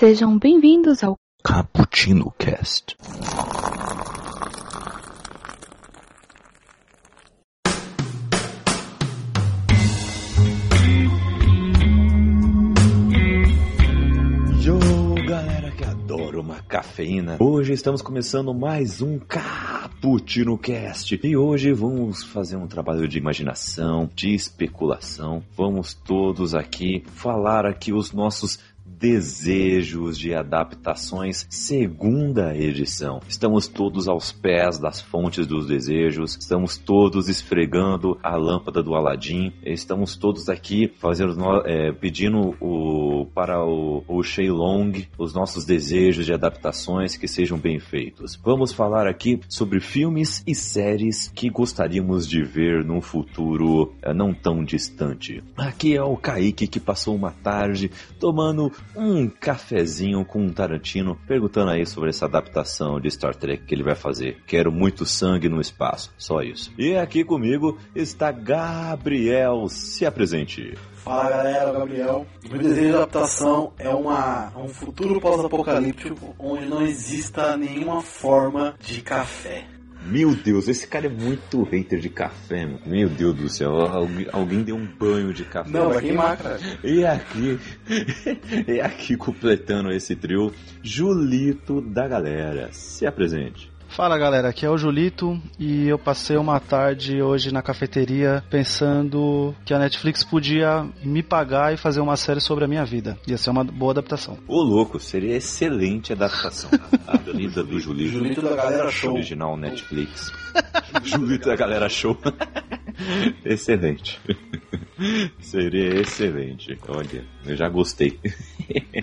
Sejam bem-vindos ao Cappuccino Cast. Yo, galera que adora uma cafeína. Hoje estamos começando mais um Cappuccino Cast. E hoje vamos fazer um trabalho de imaginação, de especulação. Vamos todos aqui falar aqui os nossos Desejos de Adaptações, segunda edição. Estamos todos aos pés das fontes dos desejos, estamos todos esfregando a lâmpada do Aladim, estamos todos aqui fazendo, é, pedindo o, para o, o Long os nossos desejos de adaptações que sejam bem feitos. Vamos falar aqui sobre filmes e séries que gostaríamos de ver num futuro é, não tão distante. Aqui é o Kaique que passou uma tarde tomando um cafezinho com um Tarantino, perguntando aí sobre essa adaptação de Star Trek que ele vai fazer. Quero muito sangue no espaço, só isso. E aqui comigo está Gabriel. Se apresente. Fala galera, Gabriel. O meu desejo de adaptação é uma, um futuro pós-apocalíptico onde não exista nenhuma forma de café. Meu Deus, esse cara é muito hater de café, meu. Meu Deus do céu, alguém, alguém deu um banho de café. Não, vai queimar, cara. E aqui, e aqui completando esse trio, Julito da galera. Se apresente. Fala galera, aqui é o Julito e eu passei uma tarde hoje na cafeteria pensando que a Netflix podia me pagar e fazer uma série sobre a minha vida. Ia ser uma boa adaptação. Ô louco, seria excelente adaptação. a vida do Julito. Julito da galera show. Original Netflix. Julito da galera show. excelente. Seria excelente. Olha, eu já gostei.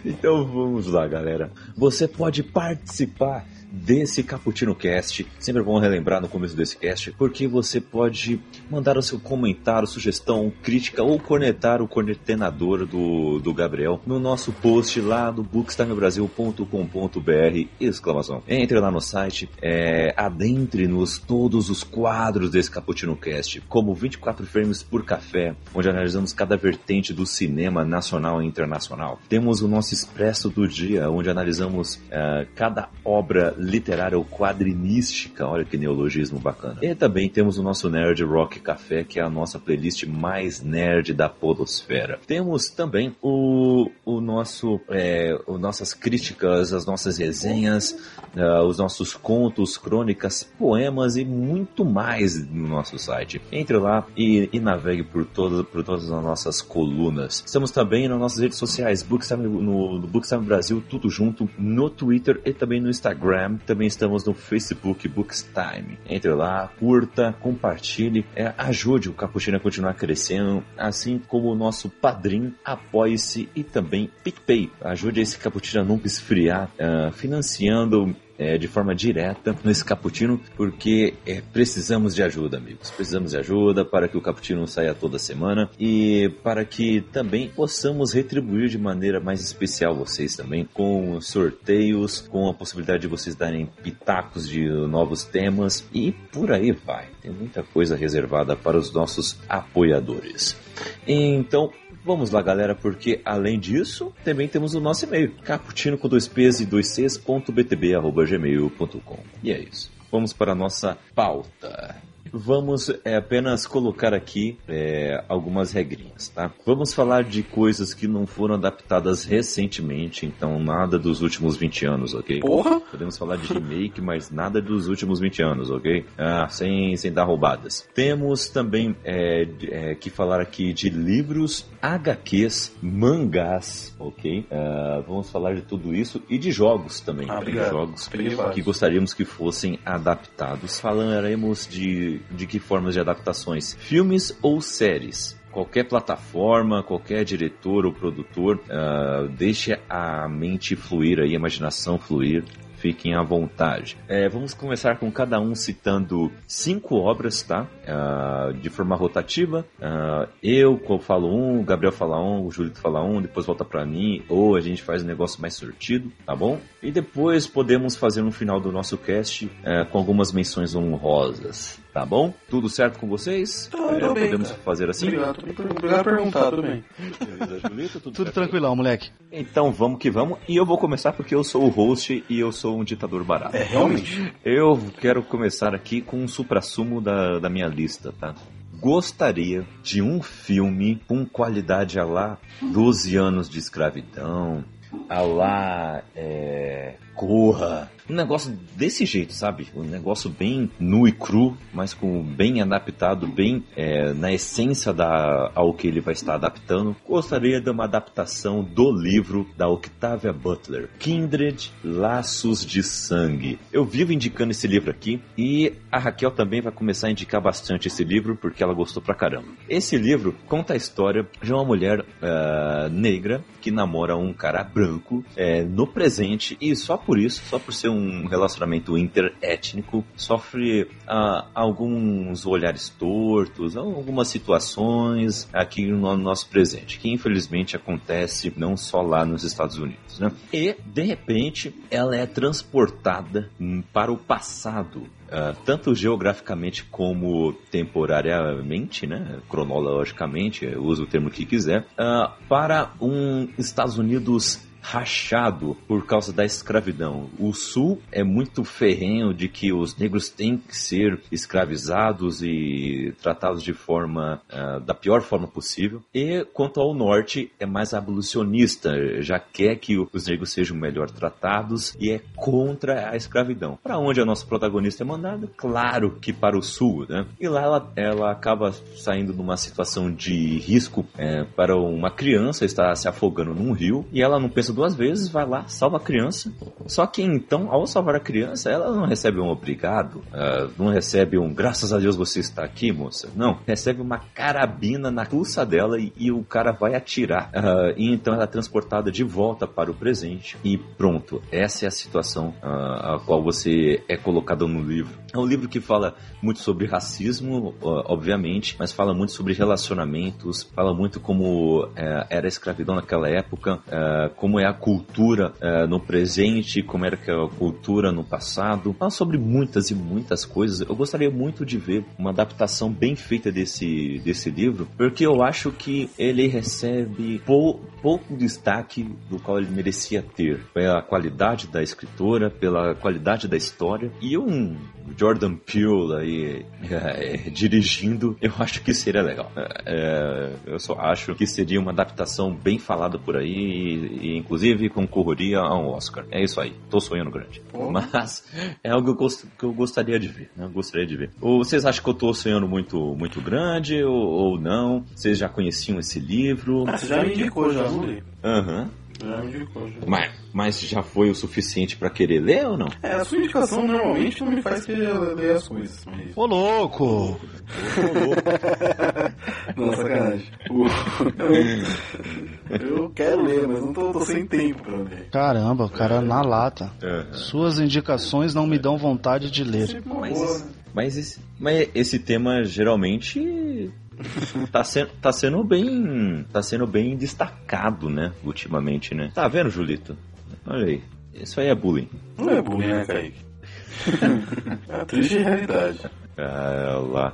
então vamos lá, galera. Você pode participar desse Cappuccino Cast. Sempre bom relembrar no começo desse cast, porque você pode mandar o seu comentário, sugestão, crítica ou cornetar o cornetenador do, do Gabriel no nosso post lá do bookstimebrasil.com.br exclamação. Entre lá no site, é, adentre-nos todos os quadros desse Cappuccino Cast, como 24 frames por café, onde analisamos cada vertente do cinema nacional e internacional. Temos o nosso Expresso do Dia, onde analisamos uh, cada obra literária ou quadrinística, olha que neologismo bacana. E também temos o nosso Nerd Rock Café, que é a nossa playlist mais nerd da podosfera. Temos também o, o nosso, é, o nossas críticas, as nossas resenhas, uh, os nossos contos, crônicas, poemas e muito mais no nosso site. Entre lá e, e navegue por, todo, por todas as nossas colunas. Estamos também nas nossas redes sociais, Bookstime, no, no Bookstime Brasil, tudo junto, no Twitter e também no Instagram também estamos no Facebook Bookstime. Entre lá, curta, compartilhe, é, ajude o Capuchino a continuar crescendo, assim como o nosso padrinho, apoie-se e também PicPay. Ajude esse Capuchino a nunca esfriar, uh, financiando é, de forma direta nesse cappuccino, porque é, precisamos de ajuda, amigos. Precisamos de ajuda para que o cappuccino saia toda semana e para que também possamos retribuir de maneira mais especial vocês também, com sorteios, com a possibilidade de vocês darem pitacos de novos temas e por aí vai. Tem muita coisa reservada para os nossos apoiadores. Então, Vamos lá, galera, porque além disso, também temos o nosso e-mail, caputino com dois p's e dois c's, ponto btb, arroba. E é isso. Vamos para a nossa pauta. Vamos é, apenas colocar aqui é, algumas regrinhas, tá? Vamos falar de coisas que não foram adaptadas recentemente, então nada dos últimos 20 anos, ok? Porra! Podemos falar de remake, mas nada dos últimos 20 anos, ok? Ah, sem, sem dar roubadas. Temos também é, é que falar aqui de livros, HQs, mangás, ok? Uh, vamos falar de tudo isso e de jogos também. Ah, jogos que gostaríamos que fossem adaptados. Falaremos de de que formas de adaptações? Filmes ou séries? qualquer plataforma, qualquer diretor ou produtor, uh, deixe a mente fluir, a imaginação fluir fiquem à vontade. É, vamos começar com cada um citando cinco obras, tá? Uh, de forma rotativa. Uh, eu falo um, o Gabriel fala um, o Julito fala um, depois volta para mim, ou a gente faz um negócio mais sortido, tá bom? E depois podemos fazer no final do nosso cast uh, com algumas menções honrosas. Tá bom? Tudo certo com vocês? Tô É, bem, podemos cara. fazer assim? Obrigado, obrigado por perguntar, tudo bem. Tudo, Tudo tranquilão, moleque. Então vamos que vamos. E eu vou começar porque eu sou o host e eu sou um ditador barato. É, realmente. Eu quero começar aqui com um supra-sumo da, da minha lista, tá? Gostaria de um filme com qualidade a lá 12 anos de escravidão, a lá é, Corra. Um negócio desse jeito, sabe? Um negócio bem nu e cru, mas com bem adaptado, bem é, na essência da, ao que ele vai estar adaptando. Gostaria de uma adaptação do livro da Octavia Butler, Kindred Laços de Sangue. Eu vivo indicando esse livro aqui e a Raquel também vai começar a indicar bastante esse livro porque ela gostou pra caramba. Esse livro conta a história de uma mulher ah, negra que namora um cara branco é, no presente e só por isso, só por ser um relacionamento interétnico, sofre ah, alguns olhares tortos, algumas situações aqui no nosso presente, que infelizmente acontece não só lá nos Estados Unidos, né? E de repente ela é transportada hum, para o passado ah, tanto geograficamente como temporariamente, né, cronologicamente, usa o termo que quiser, ah, para um Estados Unidos rachado por causa da escravidão. O Sul é muito ferrenho de que os negros têm que ser escravizados e tratados de forma ah, da pior forma possível. E quanto ao Norte é mais abolicionista, já quer que os negros sejam melhor tratados e é contra a escravidão. Para onde a nossa protagonista é mandada? Claro que para o Sul, né? E lá ela, ela acaba saindo numa situação de risco é, para uma criança estar se afogando num rio e ela não pensa duas vezes, vai lá, salva a criança. Só que então, ao salvar a criança, ela não recebe um obrigado, ah, não recebe um graças a Deus você está aqui, moça. Não, recebe uma carabina na pulsa dela e, e o cara vai atirar. Ah, e então ela é transportada de volta para o presente e pronto. Essa é a situação ah, a qual você é colocado no livro. É um livro que fala muito sobre racismo, obviamente, mas fala muito sobre relacionamentos, fala muito como eh, era a escravidão naquela época, eh, é a cultura eh, no presente, como era é a cultura no passado. Fala sobre muitas e muitas coisas. Eu gostaria muito de ver uma adaptação bem feita desse, desse livro, porque eu acho que ele recebe pou, pouco destaque do qual ele merecia ter. Pela qualidade da escritora, pela qualidade da história. E um Jordan Peele aí é, dirigindo, eu acho que seria legal. É, eu só acho que seria uma adaptação bem falada por aí e, e, inclusive concorreria a um Oscar. É isso aí. Tô sonhando grande. Pô. Mas é algo que eu, gost- que eu gostaria de ver. Né? Eu gostaria de ver. Ou vocês acham que eu tô sonhando muito, muito grande ou, ou não? Vocês já conheciam esse livro? Ah, você já me indicou, já não li. Aham. Já. Mas, mas já foi o suficiente pra querer ler ou não? É, a sua indicação normalmente não me faz querer ler as coisas. Mas... Ô, louco! Não, sacanagem. Eu, quero ler, mas não tô, tô sem tempo pra ler. Caramba, o cara na lata. Aham. Suas indicações não me dão vontade de ler. Mas, mas, esse, mas esse tema geralmente tá sendo, tá sendo bem. tá sendo bem destacado, né? Ultimamente, né? Tá vendo, Julito? Olha aí. Isso aí é bullying. Não é bullying, né, Kaique? é a triste realidade. Ah, lá.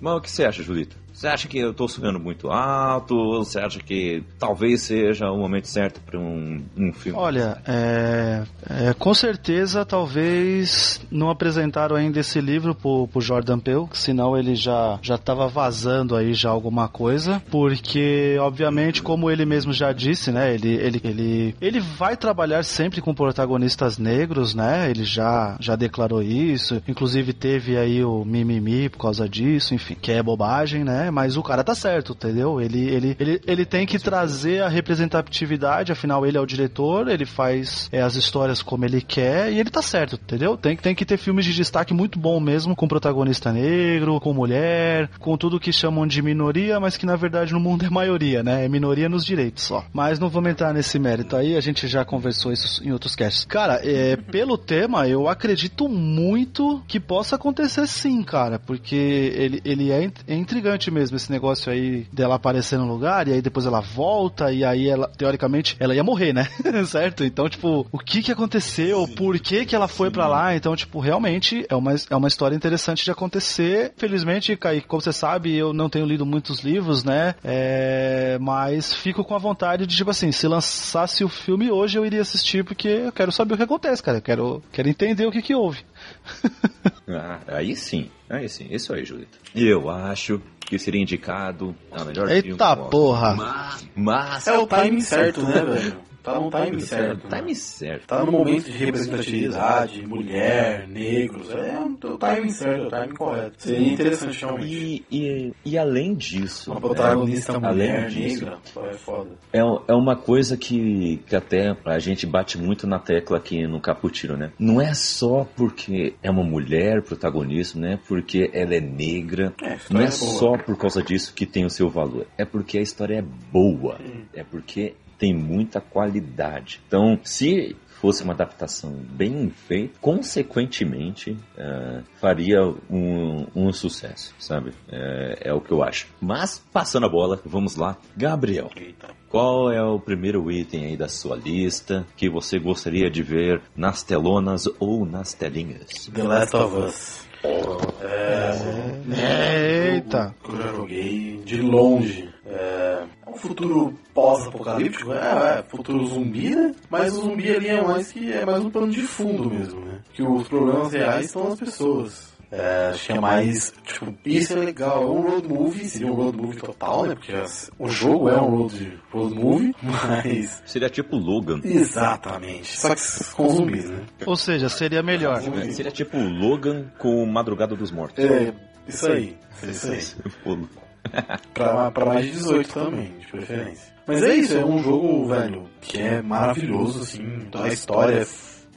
Mas o que você acha, Julito? Você acha que eu tô sonhando muito alto? Você acha que talvez seja o momento certo pra um, um filme? Olha, é, é, com certeza talvez não apresentaram ainda esse livro pro, pro Jordan Peele, senão ele já já estava vazando aí já alguma coisa, porque obviamente como ele mesmo já disse, né, ele ele ele ele vai trabalhar sempre com protagonistas negros, né? Ele já já declarou isso, inclusive teve aí o mimimi por causa disso, enfim, que é bobagem, né? Mas o cara tá certo, entendeu? Ele ele ele, ele tem que trazer a representatividade, afinal ele é o diretor, ele faz é, as histórias como ele quer e ele tá certo, entendeu? Tem, tem que ter filmes de destaque muito bom mesmo, com protagonista negro, com mulher, com tudo que chamam de minoria, mas que na verdade no mundo é maioria, né? É minoria nos direitos só. Mas não vamos entrar nesse mérito aí, a gente já conversou isso em outros casts. Cara, é, pelo tema, eu acredito muito que possa acontecer sim, cara, porque ele, ele é, é intrigante mesmo esse negócio aí dela aparecer no lugar e aí depois ela volta e aí ela, teoricamente, ela ia morrer, né? certo? Então, tipo, o que que aconteceu? Sim. Por que que ela foi para lá? Então, tipo, realmente é uma, é uma história interessante de acontecer. Felizmente, Kaique, como você sabe, eu não tenho lido muitos livros, né? É, mas fico com a vontade de, tipo assim, se lançasse o filme hoje, eu iria assistir porque eu quero saber o que acontece, cara. Eu quero, quero entender o que que houve. ah, aí sim, aí sim, isso aí, Julito. Eu acho que seria indicado a melhor Eita filme. Eita porra! Mas, mas, É o timing certo, né, velho? Tá no time certo. Time certo. Tá no momento de representatividade, mulher, negros. É o time certo, o time correto. Seria interessante, realmente. E, e, e além disso. Uma protagonista é, mulher, disso, negra, é foda. É, é uma coisa que, que até a gente bate muito na tecla aqui no Caputino, né? Não é só porque é uma mulher protagonista, né? Porque ela é negra. É, não é, é só por causa disso que tem o seu valor. É porque a história é boa. Hum. É porque tem muita qualidade. Então, se fosse uma adaptação bem feita, consequentemente uh, faria um, um, sucesso, sabe? É, é, o que eu acho. Mas, passando a bola, vamos lá. Gabriel, Eita. qual é o primeiro item aí da sua lista que você gostaria de ver nas telonas ou nas telinhas? The Last of Us. É, é, Eita! Que eu já joguei de longe. É, é um futuro pós-apocalíptico, é, é, futuro zumbi, né? Mas o zumbi ali é mais que é mais um plano de fundo mesmo, né? Que os problemas reais estão nas pessoas. É, acho que é mais. Tipo, isso é legal. É um road movie, seria um road movie total, né? Porque as, o jogo é um road, road movie, mas. Seria tipo Logan. Exatamente. Só que com zumbis, né? Ou seja, seria melhor. É, seria tipo Logan com Madrugada dos Mortos. É, isso aí. Isso aí. pra, pra mais de 18 também, de preferência. Mas é isso, é um jogo, velho, que é maravilhoso, assim, toda a história é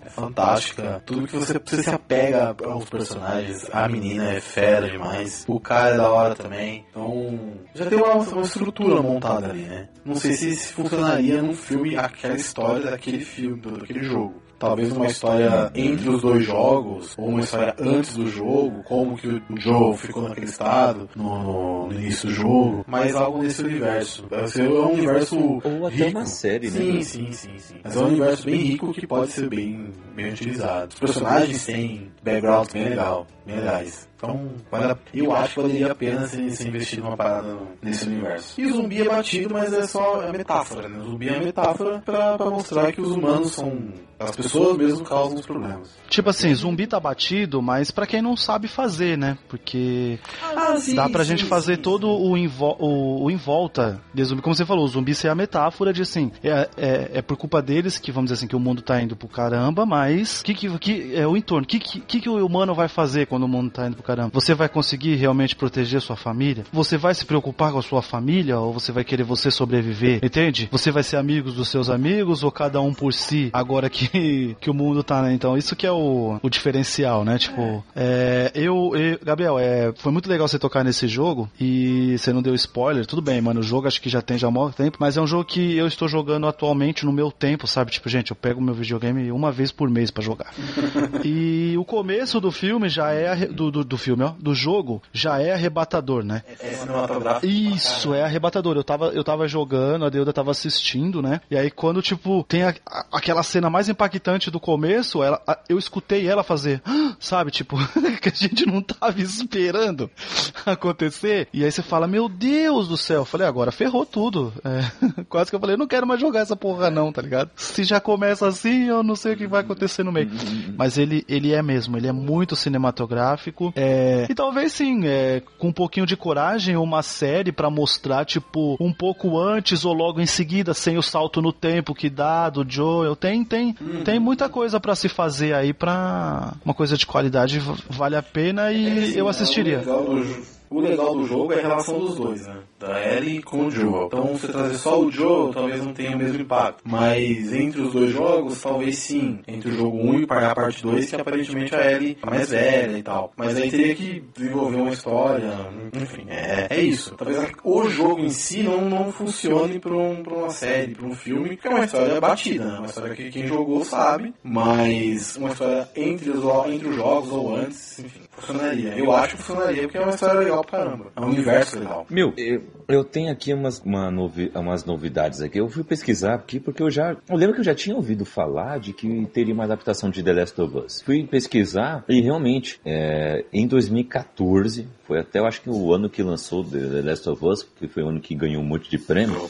é fantástica. Tudo que você, você se apega aos personagens. A menina é fera demais. O cara é da hora também. Então, já tem uma, uma estrutura montada ali, né? Não sei se, funcionaria num filme aquela história daquele filme, daquele jogo talvez uma história entre os dois jogos, ou uma história antes do jogo, como que o Joe ficou naquele estado no, no início do jogo, mas algo nesse universo. Ser um universo Ou até rico. uma série, né? Sim, sim, sim, sim. Mas é um universo bem rico que pode ser bem, bem utilizado. Os personagens têm backgrounds bem legal, bem legais. Então, a, eu acho que valeria a pena se, se investir numa parada nesse universo. E o zumbi é batido, mas é só é metáfora, né? O zumbi é metáfora pra, pra mostrar que os humanos são. As pessoas mesmo causam os problemas. Tipo assim, zumbi tá batido, mas para quem não sabe fazer, né? Porque ah, sim, dá pra sim, gente fazer sim, todo o, invo o, o em volta de zumbi. Como você falou, o zumbi ser a metáfora de assim, é, é, é, por culpa deles que, vamos dizer assim, que o mundo tá indo pro caramba, mas que, que, que é o entorno? O que, que, que o humano vai fazer quando o mundo tá indo pro caramba? Você vai conseguir realmente proteger sua família? Você vai se preocupar com a sua família ou você vai querer você sobreviver? Entende? Você vai ser amigo dos seus amigos ou cada um por si? Agora que, que o mundo tá, né? Então, isso que é o, o diferencial, né? Tipo, é, eu, eu, Gabriel, é, foi muito legal você tocar nesse jogo e você não deu spoiler. Tudo bem, mano. O jogo acho que já tem já há muito tempo, mas é um jogo que eu estou jogando atualmente no meu tempo, sabe? Tipo, gente, eu pego meu videogame uma vez por mês para jogar. e o começo do filme já é do, do, do filme, ó do jogo já é arrebatador, né? É, é Isso, é arrebatador. Eu tava, eu tava jogando, a Deuda tava assistindo, né? E aí quando, tipo, tem a, a, aquela cena mais impactante do começo, ela, a, eu escutei ela fazer, sabe? Tipo, que a gente não tava esperando acontecer. E aí você fala, meu Deus do céu. Eu falei, agora ferrou tudo. É, quase que eu falei, eu não quero mais jogar essa porra não, tá ligado? Se já começa assim, eu não sei o que vai acontecer no meio. Mas ele, ele é mesmo, ele é muito cinematográfico. É, e talvez sim, é, com um pouquinho de coragem, uma série para mostrar, tipo, um pouco antes ou logo em seguida, sem o salto no tempo que dá do Joel. Tem, tem, uhum. tem muita coisa para se fazer aí pra uma coisa de qualidade vale a pena e é, eu assistiria. O legal do jogo é a relação dos dois, né? Da Ellie com o Joel. Então, você trazer só o Joel talvez não tenha o mesmo impacto. Mas entre os dois jogos, talvez sim. Entre o jogo 1 e a parte 2, que aparentemente a Ellie é mais velha e tal. Mas aí teria que desenvolver uma história. Enfim, é, é isso. Talvez o jogo em si não, não funcione pra, um, uma série, pra um filme, porque é uma história batida, né? Uma história que quem jogou sabe. Mas uma história entre os, entre os jogos ou antes, enfim, funcionaria. Eu acho que funcionaria porque é uma história legal pra caramba. É um universo legal. Meu, eu, eu tenho aqui umas, uma novi, umas novidades aqui. Eu fui pesquisar aqui porque eu já. Eu lembro que eu já tinha ouvido falar de que teria uma adaptação de The Last of Us. Fui pesquisar e realmente, é, em 2014, foi até eu acho que o ano que lançou The Last of Us, que foi o ano que ganhou um monte de prêmio.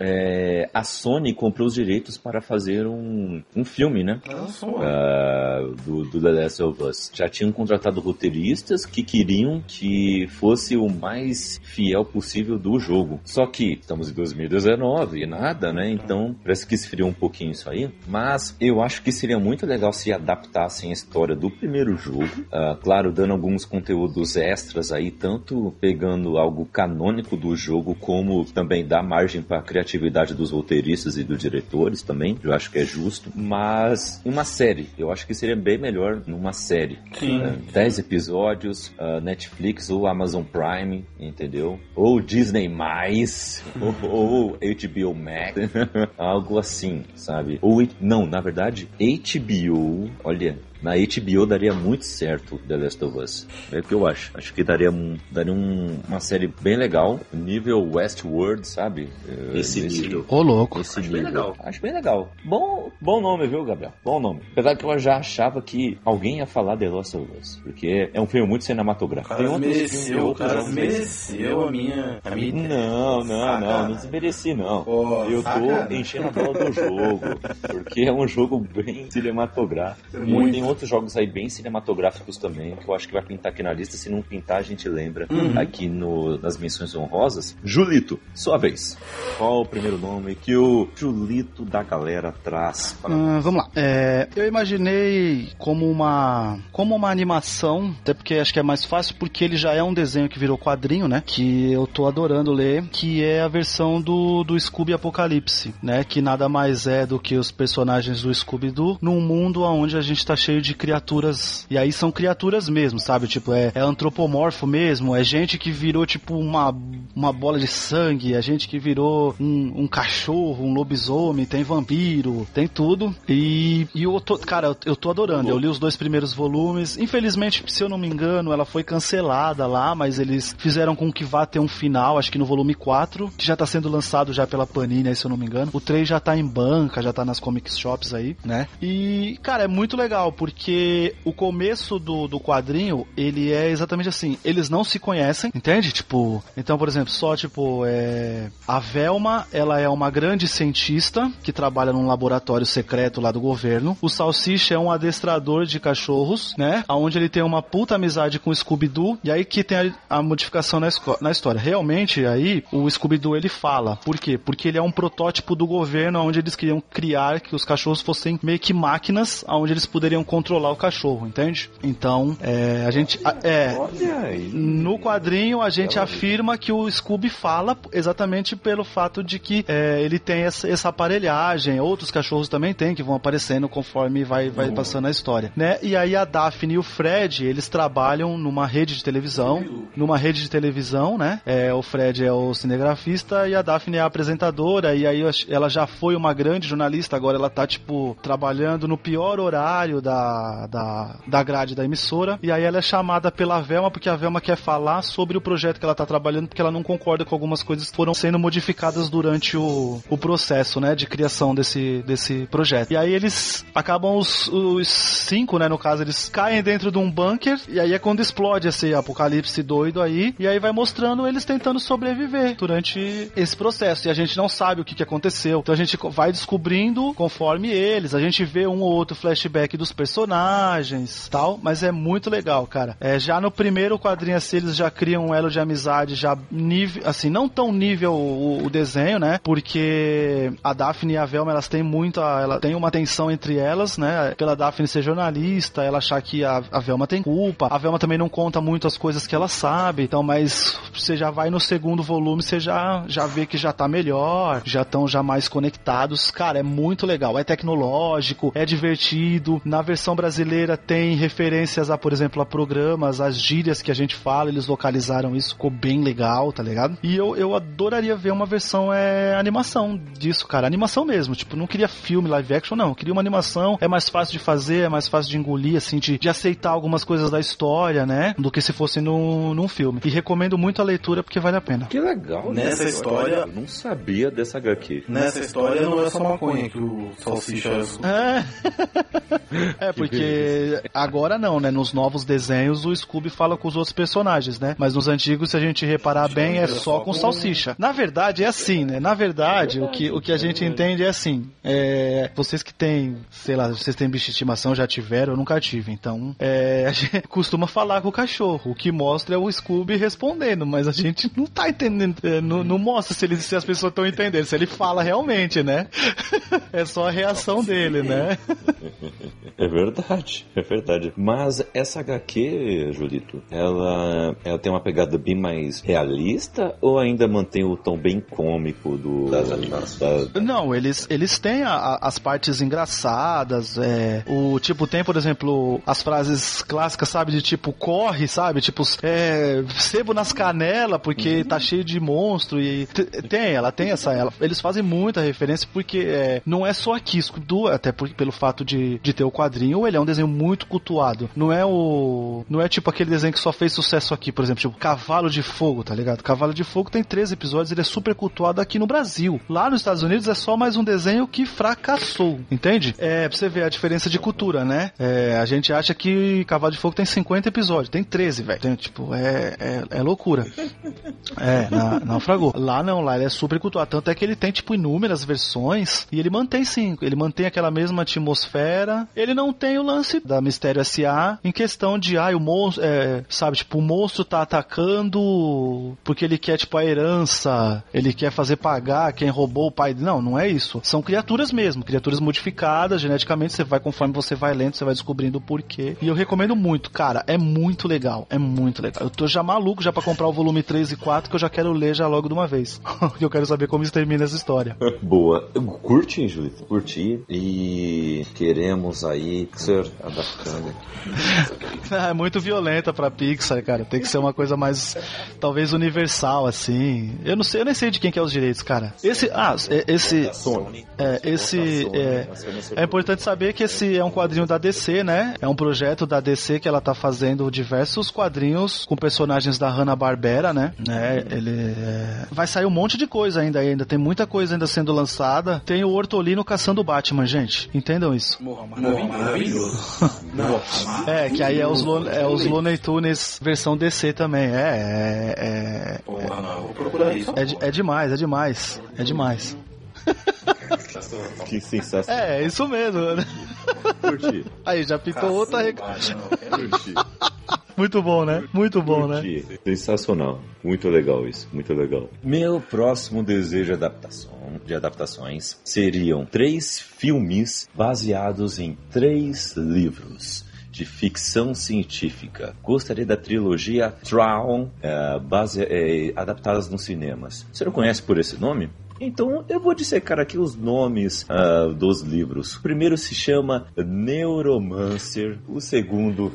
É, a Sony comprou os direitos para fazer um, um filme, né? Uh, do, do The Last of Us. Já tinham contratado roteiristas que queriam que fosse o mais fiel possível do jogo. Só que estamos em 2019 e nada, né? Então parece que esfriou um pouquinho isso aí. Mas eu acho que seria muito legal se adaptassem a história do primeiro jogo. Uh, claro, dando alguns conteúdos extras aí, tanto pegando algo canônico do jogo, como também dar margem para a criatividade dos roteiristas e dos diretores também. Eu acho que é justo. Mas uma série, eu acho que seria bem melhor numa série. Sim. Uh, 10 episódios, uh, Netflix ou Amazon Prime, entendeu? Ou Disney mais, ou, ou HBO Max, algo assim, sabe? Ou não, na verdade, HBO, olha, na HBO daria muito certo The Last of Us. É o que eu acho. Acho que daria, um, daria um, uma série bem legal, nível Westworld, sabe? Esse nível. Ô, louco. Esse Acho nível. bem legal. Acho bem legal. Bom, bom nome, viu, Gabriel? Bom nome. Apesar que eu já achava que alguém ia falar The Last of Us, porque é um filme muito cinematográfico. Tem outros mereceu, cara mereceu a minha, a minha Não, não, saca. não, não desmereci não. Pô, eu saca. tô enchendo a bola do jogo, porque é um jogo bem cinematográfico. Muito outros jogos aí bem cinematográficos também, que eu acho que vai pintar aqui na lista. Se não pintar, a gente lembra uhum. aqui no, nas menções honrosas. Julito, sua vez. Qual o primeiro nome que o Julito da galera traz? Para uh, vamos lá. É, eu imaginei como uma como uma animação, até porque acho que é mais fácil, porque ele já é um desenho que virou quadrinho, né? Que eu tô adorando ler, que é a versão do, do Scooby Apocalipse, né? Que nada mais é do que os personagens do Scooby-Doo num mundo onde a gente tá cheio de criaturas. E aí são criaturas mesmo, sabe? Tipo, é, é antropomorfo mesmo, é gente que virou tipo uma, uma bola de sangue, é gente que virou um, um cachorro, um lobisomem, tem vampiro, tem tudo. E, e eu tô, cara, eu, eu tô adorando. Eu li os dois primeiros volumes. Infelizmente, se eu não me engano, ela foi cancelada lá, mas eles fizeram com que vá ter um final, acho que no volume 4, que já tá sendo lançado já pela Panini, aí, se eu não me engano. O 3 já tá em banca, já tá nas comic shops aí, né? E, cara, é muito legal, porque porque o começo do, do quadrinho, ele é exatamente assim, eles não se conhecem, entende? Tipo, então, por exemplo, só tipo, é... a Velma, ela é uma grande cientista que trabalha num laboratório secreto lá do governo. O Salsicha é um adestrador de cachorros, né? Onde ele tem uma puta amizade com o Scooby-Doo, e aí que tem a, a modificação na, na história. Realmente, aí, o Scooby-Doo ele fala. Por quê? Porque ele é um protótipo do governo onde eles queriam criar que os cachorros fossem meio que máquinas, onde eles poderiam controlar o cachorro, entende? Então, é, a gente. É, no quadrinho, a gente afirma que o Scooby fala exatamente pelo fato de que é, ele tem essa, essa, aparelhagem. Outros cachorros também têm, que vão aparecendo conforme vai, vai uhum. passando a história. Né? E aí a Daphne e o Fred, eles trabalham numa rede de televisão. Numa rede de televisão, né? É, o Fred é o cinegrafista e a Daphne é a apresentadora. E aí ela já foi uma grande jornalista, agora ela tá, tipo, trabalhando no pior horário da da, da, grade da emissora. E aí ela é chamada pela Velma, porque a Velma quer falar sobre o projeto que ela tá trabalhando, porque ela não concorda com algumas coisas que foram sendo modificadas durante o, o processo, né, de criação desse, desse projeto. E aí eles acabam os, os cinco, né, no caso, eles caem dentro de um bunker, e aí é quando explode esse apocalipse doido aí, e aí vai mostrando eles tentando sobreviver durante esse processo. E a gente não sabe o que, que aconteceu. Então a gente vai descobrindo conforme eles, a gente vê um ou outro flashback dos personagens personagens tal, mas é muito legal, cara. É, já no primeiro quadrinho assim, eles já criam um elo de amizade já nível, assim, não tão nível o, o desenho, né? Porque a Daphne e a Velma, elas têm muita, ela tem uma tensão entre elas, né? Pela Daphne ser jornalista, ela achar que a, a Velma tem culpa. A Velma também não conta muito as coisas que ela sabe, então, mas você já vai no segundo volume, você já, já vê que já tá melhor, já estão já mais conectados. Cara, é muito legal. É tecnológico, é divertido. Na versão versão brasileira tem referências a, por exemplo, a programas, as gírias que a gente fala, eles localizaram isso, ficou bem legal, tá ligado? E eu, eu adoraria ver uma versão é, animação disso, cara. Animação mesmo. Tipo, não queria filme, live action, não. Eu queria uma animação. É mais fácil de fazer, é mais fácil de engolir, assim, de, de aceitar algumas coisas da história, né? Do que se fosse no, num filme. E recomendo muito a leitura porque vale a pena. Que legal. Nessa história- Eu não sabia dessa HQ. Nessa história não é só maconha que o Salsicha É. É, porque agora não, né? Nos novos desenhos o Scooby fala com os outros personagens, né? Mas nos antigos, se a gente reparar bem, é só com salsicha. Na verdade, é assim, né? Na verdade, o que, o que a gente entende é assim. É, vocês que têm, sei lá, vocês têm bicho de estimação, já tiveram, eu nunca tive. Então, é, a gente costuma falar com o cachorro. O que mostra é o Scooby respondendo, mas a gente não tá entendendo, é, não, não mostra se, ele, se as pessoas estão entendendo, se ele fala realmente, né? É só a reação dele, né? É verdade, é verdade. Mas essa HQ, Julito, ela, ela tem uma pegada bem mais realista ou ainda mantém o tom bem cômico do. Das animações. da- Não, eles, eles têm a- a- as partes engraçadas, é, o tipo, tem, por exemplo, as frases clássicas, sabe, de tipo, corre, sabe, tipo, é, sebo nas canelas porque tá cheio de monstro e tem, ela tem essa, ela, eles fazem muita referência porque é, não é só aqui, do, até por, pelo fato de, de ter o quadrinho, ele é um desenho muito cultuado, não é o, não é tipo aquele desenho que só fez sucesso aqui, por exemplo, tipo, Cavalo de Fogo, tá ligado? Cavalo de Fogo tem três episódios, ele é super cultuado aqui no Brasil. Lá nos Estados Unidos é só mais um desenho que fracassou, entende? É, pra você ver a diferença de cultura, né? É, a gente acha que Cavalo de Fogo tem 50 episódios, tem 13, velho. Tipo, é, é, é loucura. É, na, naufragou. Lá não, lá ele é super cultuado. Tanto é que ele tem, tipo, inúmeras versões e ele mantém sim. Ele mantém aquela mesma atmosfera. Ele não tem o lance da Mistério S.A. em questão de, ah, o monstro, é, sabe, tipo, o monstro tá atacando porque ele quer, tipo, a herança, ele quer fazer pagar quem roubou o pai. Não, não é isso. São criaturas mesmo, criaturas modificadas geneticamente. Você vai, conforme você vai lendo, você vai descobrindo o porquê. E eu recomendo muito, cara. É muito legal. É muito legal. Eu tô já maluco já pra comprar o volume 3 e 4 que eu já quero ler já logo de uma vez. Porque eu quero saber como isso termina essa história. Boa. Curti, Julito? Curti. E queremos aí ser adaptando. é muito violenta pra Pixar, cara. Tem que ser uma coisa mais, talvez universal, assim. Eu não sei, eu nem sei de quem que é os direitos, cara. Esse, ah, é- esse, é, esse, é, é importante saber que esse é um quadrinho da DC, né? É um projeto da DC que ela tá fazendo diversos quadrinhos com personagens da Hanna-Barbera, né? É, ele é, vai sair um monte de coisa ainda, ainda tem muita coisa ainda sendo lançada. Tem o Hortolino caçando o Batman, gente. Entendam isso. Morra, maravilhoso. Morra, É, que aí é os, Lo- é os Looney Tunes versão DC também. É, é, não, é, é, de- é demais, é demais. É demais. Que sensacional. É, é isso mesmo. Curti. Aí, já pintou outra rec... Curti. Muito bom, né? Muito bom, né? Curti. Sensacional. Muito legal isso. Muito legal. Meu próximo desejo de adaptação, de adaptações seriam três filmes baseados em três livros de ficção científica. Gostaria da trilogia Traum, eh, base, eh, adaptadas nos cinemas. Você não conhece por esse nome? Então eu vou dissecar aqui os nomes ah, dos livros. O primeiro se chama Neuromancer, o segundo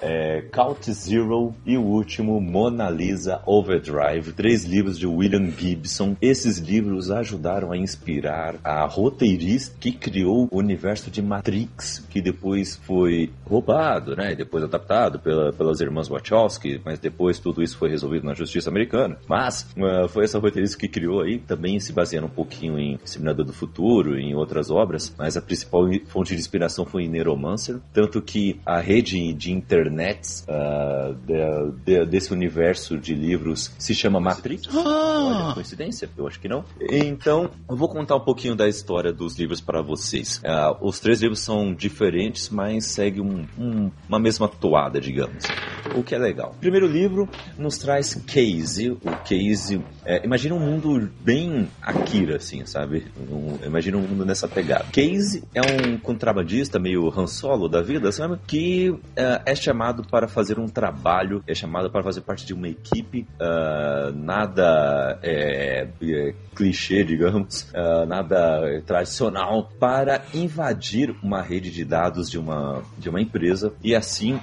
é, Zero e o último Mona Lisa Overdrive. Três livros de William Gibson. Esses livros ajudaram a inspirar a roteirista que criou o universo de Matrix, que depois foi roubado, né? E depois adaptado pela, pelas irmãs Wachowski, mas depois tudo isso foi resolvido na justiça americana. Mas ah, foi essa roteirista que criou aí, também se baseando um pouquinho em Exterminador do Futuro, em outras obras, mas a principal fonte de inspiração foi em Neuromancer, tanto que a rede de internets ah, de- de- desse universo de livros se chama Matrix. Olha, coincidência? Eu acho que não. Então, eu vou contar um pouquinho da história dos livros para vocês. Ah, os três livros são diferentes, mas seguem um- um- uma mesma toada, digamos. O que é legal. O primeiro livro nos traz Casey. O Casey, é, imagina um mundo bem Akira, assim, sabe? Um, imagina um mundo nessa pegada. Case é um contrabandista meio Han Solo da vida, sabe? Que uh, é chamado para fazer um trabalho, é chamado para fazer parte de uma equipe, uh, nada é, é, clichê, digamos, uh, nada tradicional, para invadir uma rede de dados de uma, de uma empresa e assim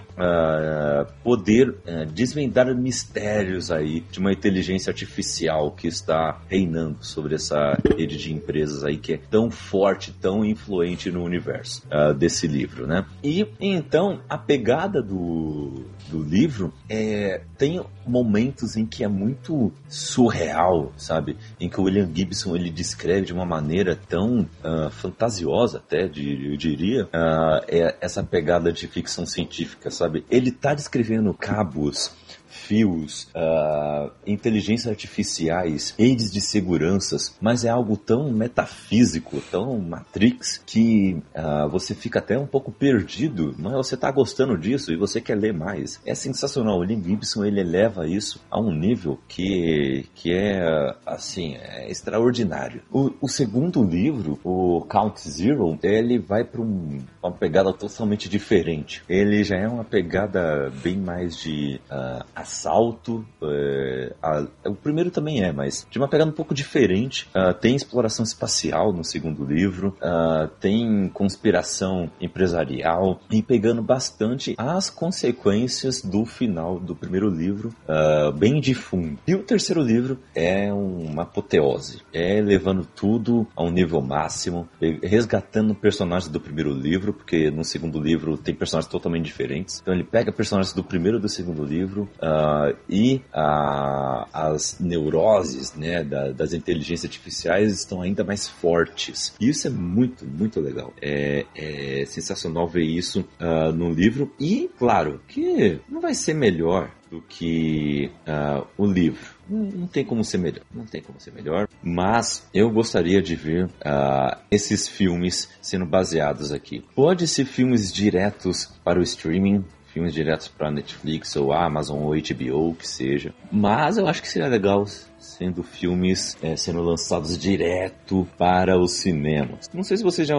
poder desvendar mistérios aí de uma inteligência artificial que está reinando sobre essa rede de empresas aí que é tão forte, tão influente no universo uh, desse livro, né? E então a pegada do, do livro é tem momentos em que é muito surreal, sabe? Em que o William Gibson ele descreve de uma maneira tão uh, fantasiosa até, de, eu diria, uh, é essa pegada de ficção científica, sabe? Ele tá descrevendo cabos fios, uh, inteligências artificiais, redes de seguranças, mas é algo tão metafísico, tão Matrix, que uh, você fica até um pouco perdido, mas você está gostando disso e você quer ler mais. É sensacional. O Lynn Gibson ele eleva isso a um nível que, que é assim é extraordinário. O, o segundo livro, o Count Zero, ele vai para um, uma pegada totalmente diferente. Ele já é uma pegada bem mais de uh, assalto. É, a, o primeiro também é, mas de uma pegada um pouco diferente. Uh, tem exploração espacial no segundo livro, uh, tem conspiração empresarial e pegando bastante as consequências do final do primeiro livro, uh, bem de fundo. E o terceiro livro é uma apoteose, é levando tudo a um nível máximo, resgatando personagens do primeiro livro, porque no segundo livro tem personagens totalmente diferentes. Então ele pega personagens do primeiro e do segundo livro, uh, Uh, e uh, as neuroses né, da, das inteligências artificiais estão ainda mais fortes. E isso é muito, muito legal. É, é sensacional ver isso uh, no livro. E, claro, que não vai ser melhor do que o livro. Não, não, tem como ser melhor, não tem como ser melhor. Mas eu gostaria de ver uh, esses filmes sendo baseados aqui. Pode ser filmes diretos para o streaming, filmes diretos para Netflix ou Amazon ou HBO, que seja. Mas eu acho que seria legal sendo filmes é, sendo lançados direto para os cinemas. Não sei se vocês já,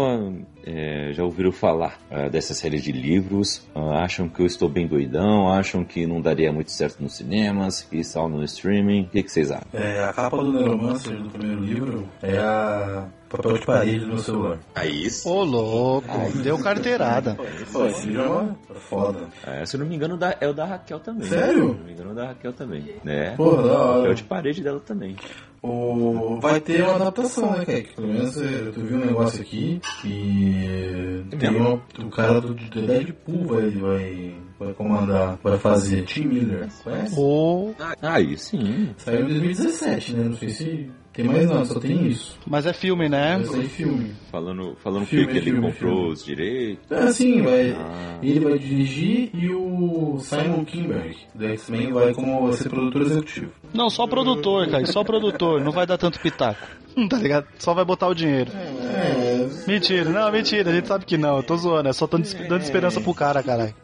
é, já ouviram falar é, dessa série de livros, ah, acham que eu estou bem doidão, acham que não daria muito certo nos cinemas, que só no streaming, o que, que vocês acham? É, a capa do Neuromancer do primeiro livro é a papel de parede no celular. Aí sim. Ô, louco, Aí, deu carteirada. Pô, esse jogo é foda. É, se eu não me engano, é o da Raquel também. Sério? Se eu não me engano, é o da Raquel também. Né? Pô, da hora. Papel de parede dela também. O... Vai ter uma adaptação, né, Kek? Pelo menos eu vi um negócio aqui que tem uma... o cara do Deadpool vai, vai, vai comandar, vai fazer. Tim Miller, conhece? Oh. Aí sim. Saiu em 2017, né? Não sei se tem mais não, só tem isso. Mas é filme, né? Mas é filme. Falando, falando filme, que, que ele comprou filme. os direitos. É, sim, vai. Ah. Ele vai dirigir e o Simon Kinberg, do X-Men, vai como ser produtor executivo. Não, só produtor, cara, só produtor, não vai dar tanto pitaco. Tá ligado? Só vai botar o dinheiro. É. Mentira, não, mentira, a gente sabe que não, eu tô zoando, é só dando, dando esperança pro cara, caralho.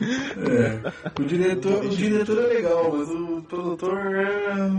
É. O diretor, o diretor é legal, mas o produtor é.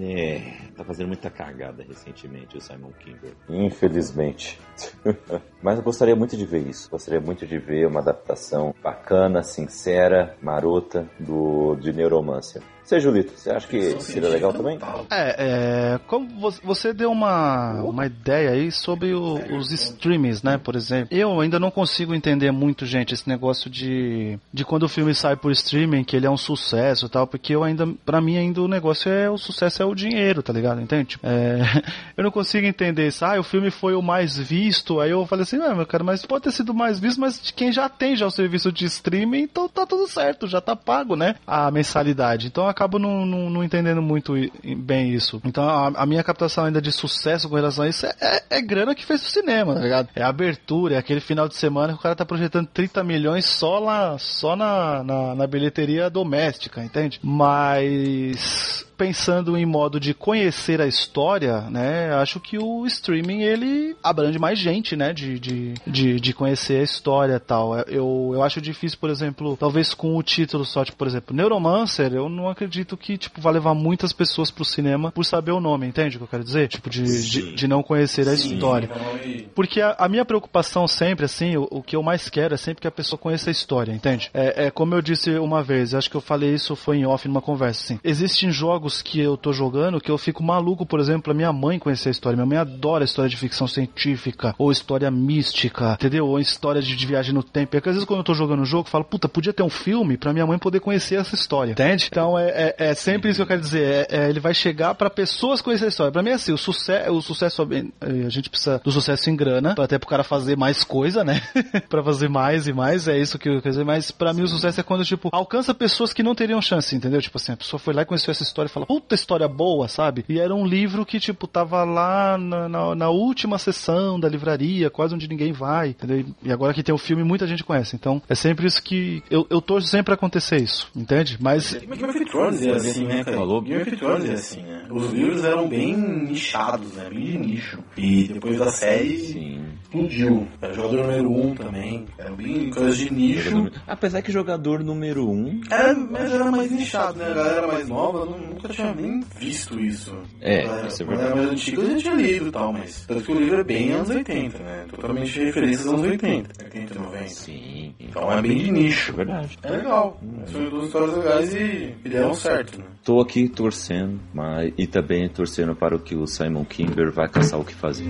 É, é tá fazendo muita cagada recentemente o Simon Kimber. Infelizmente. mas eu gostaria muito de ver isso. Gostaria muito de ver uma adaptação bacana, sincera, marota do de Neuromancer. Você, Julito, você acha que seria legal também? É, é como você deu uma, uma ideia aí sobre o, os streamings, né, por exemplo. Eu ainda não consigo entender muito, gente, esse negócio de, de quando o filme sai por streaming, que ele é um sucesso e tal, porque eu ainda, pra mim ainda o negócio é, o sucesso é o dinheiro, tá ligado? Entende? Tipo, é, eu não consigo entender isso. Ah, o filme foi o mais visto, aí eu falei assim, ah, meu cara, mas pode ter sido mais visto, mas de quem já tem já o serviço de streaming, então tá tudo certo, já tá pago, né, a mensalidade. Então acabo não, não, não, entendendo muito bem isso. Então a, a, minha captação ainda de sucesso com relação a isso é, é, é, grana que fez o cinema, tá ligado? É abertura, é aquele final de semana que o cara tá projetando 30 milhões só lá, só na, na, na bilheteria doméstica, entende? Mas pensando em modo de conhecer a história, né? Acho que o streaming ele abrange mais gente, né? De, de, de, de conhecer a história e tal. Eu, eu acho difícil, por exemplo, talvez com o título só, tipo, por exemplo, Neuromancer, eu não acredito que, tipo, vai levar muitas pessoas pro cinema por saber o nome, entende o que eu quero dizer? Tipo, de, de, de, não conhecer a Sim, história. e- Porque a, a minha preocupação sempre, assim, o, o que eu mais quero é sempre que a pessoa conheça a história, entende? É, é como eu disse uma vez, acho que eu falei isso foi em off numa conversa, assim. Existem jogos que eu tô jogando que eu fico maluco, por exemplo, a minha mãe conhecer a história. Minha mãe adora história de ficção científica, ou história mística, entendeu? Ou história de, de viagem no tempo. E às vezes quando eu tô jogando um jogo, eu falo, puta, podia ter um filme pra minha mãe poder conhecer essa história, entende? Então é, é, é sempre isso que eu quero dizer. É, é, ele vai chegar pra pessoas conhecer a história. Pra mim é assim, o, sucesso o sucesso, a gente precisa do sucesso em grana, até pro cara fazer mais coisa, né? pra fazer mais e mais, é isso que eu quero dizer. Mas pra mim o sucesso é quando, tipo, alcança pessoas que não teriam chance, entendeu? Tipo assim, a pessoa foi lá e conheceu essa história e fala, puta história boa, sabe? E era um livro que, tipo, tava lá na, na, na última sessão da livraria, quase onde ninguém vai, entendeu? E agora que tem o filme, muita gente conhece. Então, é sempre isso que. Eu, eu torço sempre pra acontecer isso, entende? Mas. Game of Thrones é assim, né, cara? Falou? Game of Thrones é assim, né? Os livros eram bem nichados, né? Bem de nicho. E depois da série Sim. Explodiu. Era jogador número um também. Era bem coisa de nicho. Apesar que jogador número um. Era, mas era mais nichado, né? A galera mais nova não- nunca tinha nem visto isso. É, galera- isso é quando era mais antigo a gente tinha lido e tal, mas. Tanto que o livro é bem anos 80, né? Totalmente de referências anos 80, 80, 90. Sim. Então é bem de nicho. É verdade. É legal. São duas histórias legais e, e deram certo, né? Tô aqui torcendo, mas e também torcendo para o que o Simon Kimber vai caçar o que fazer.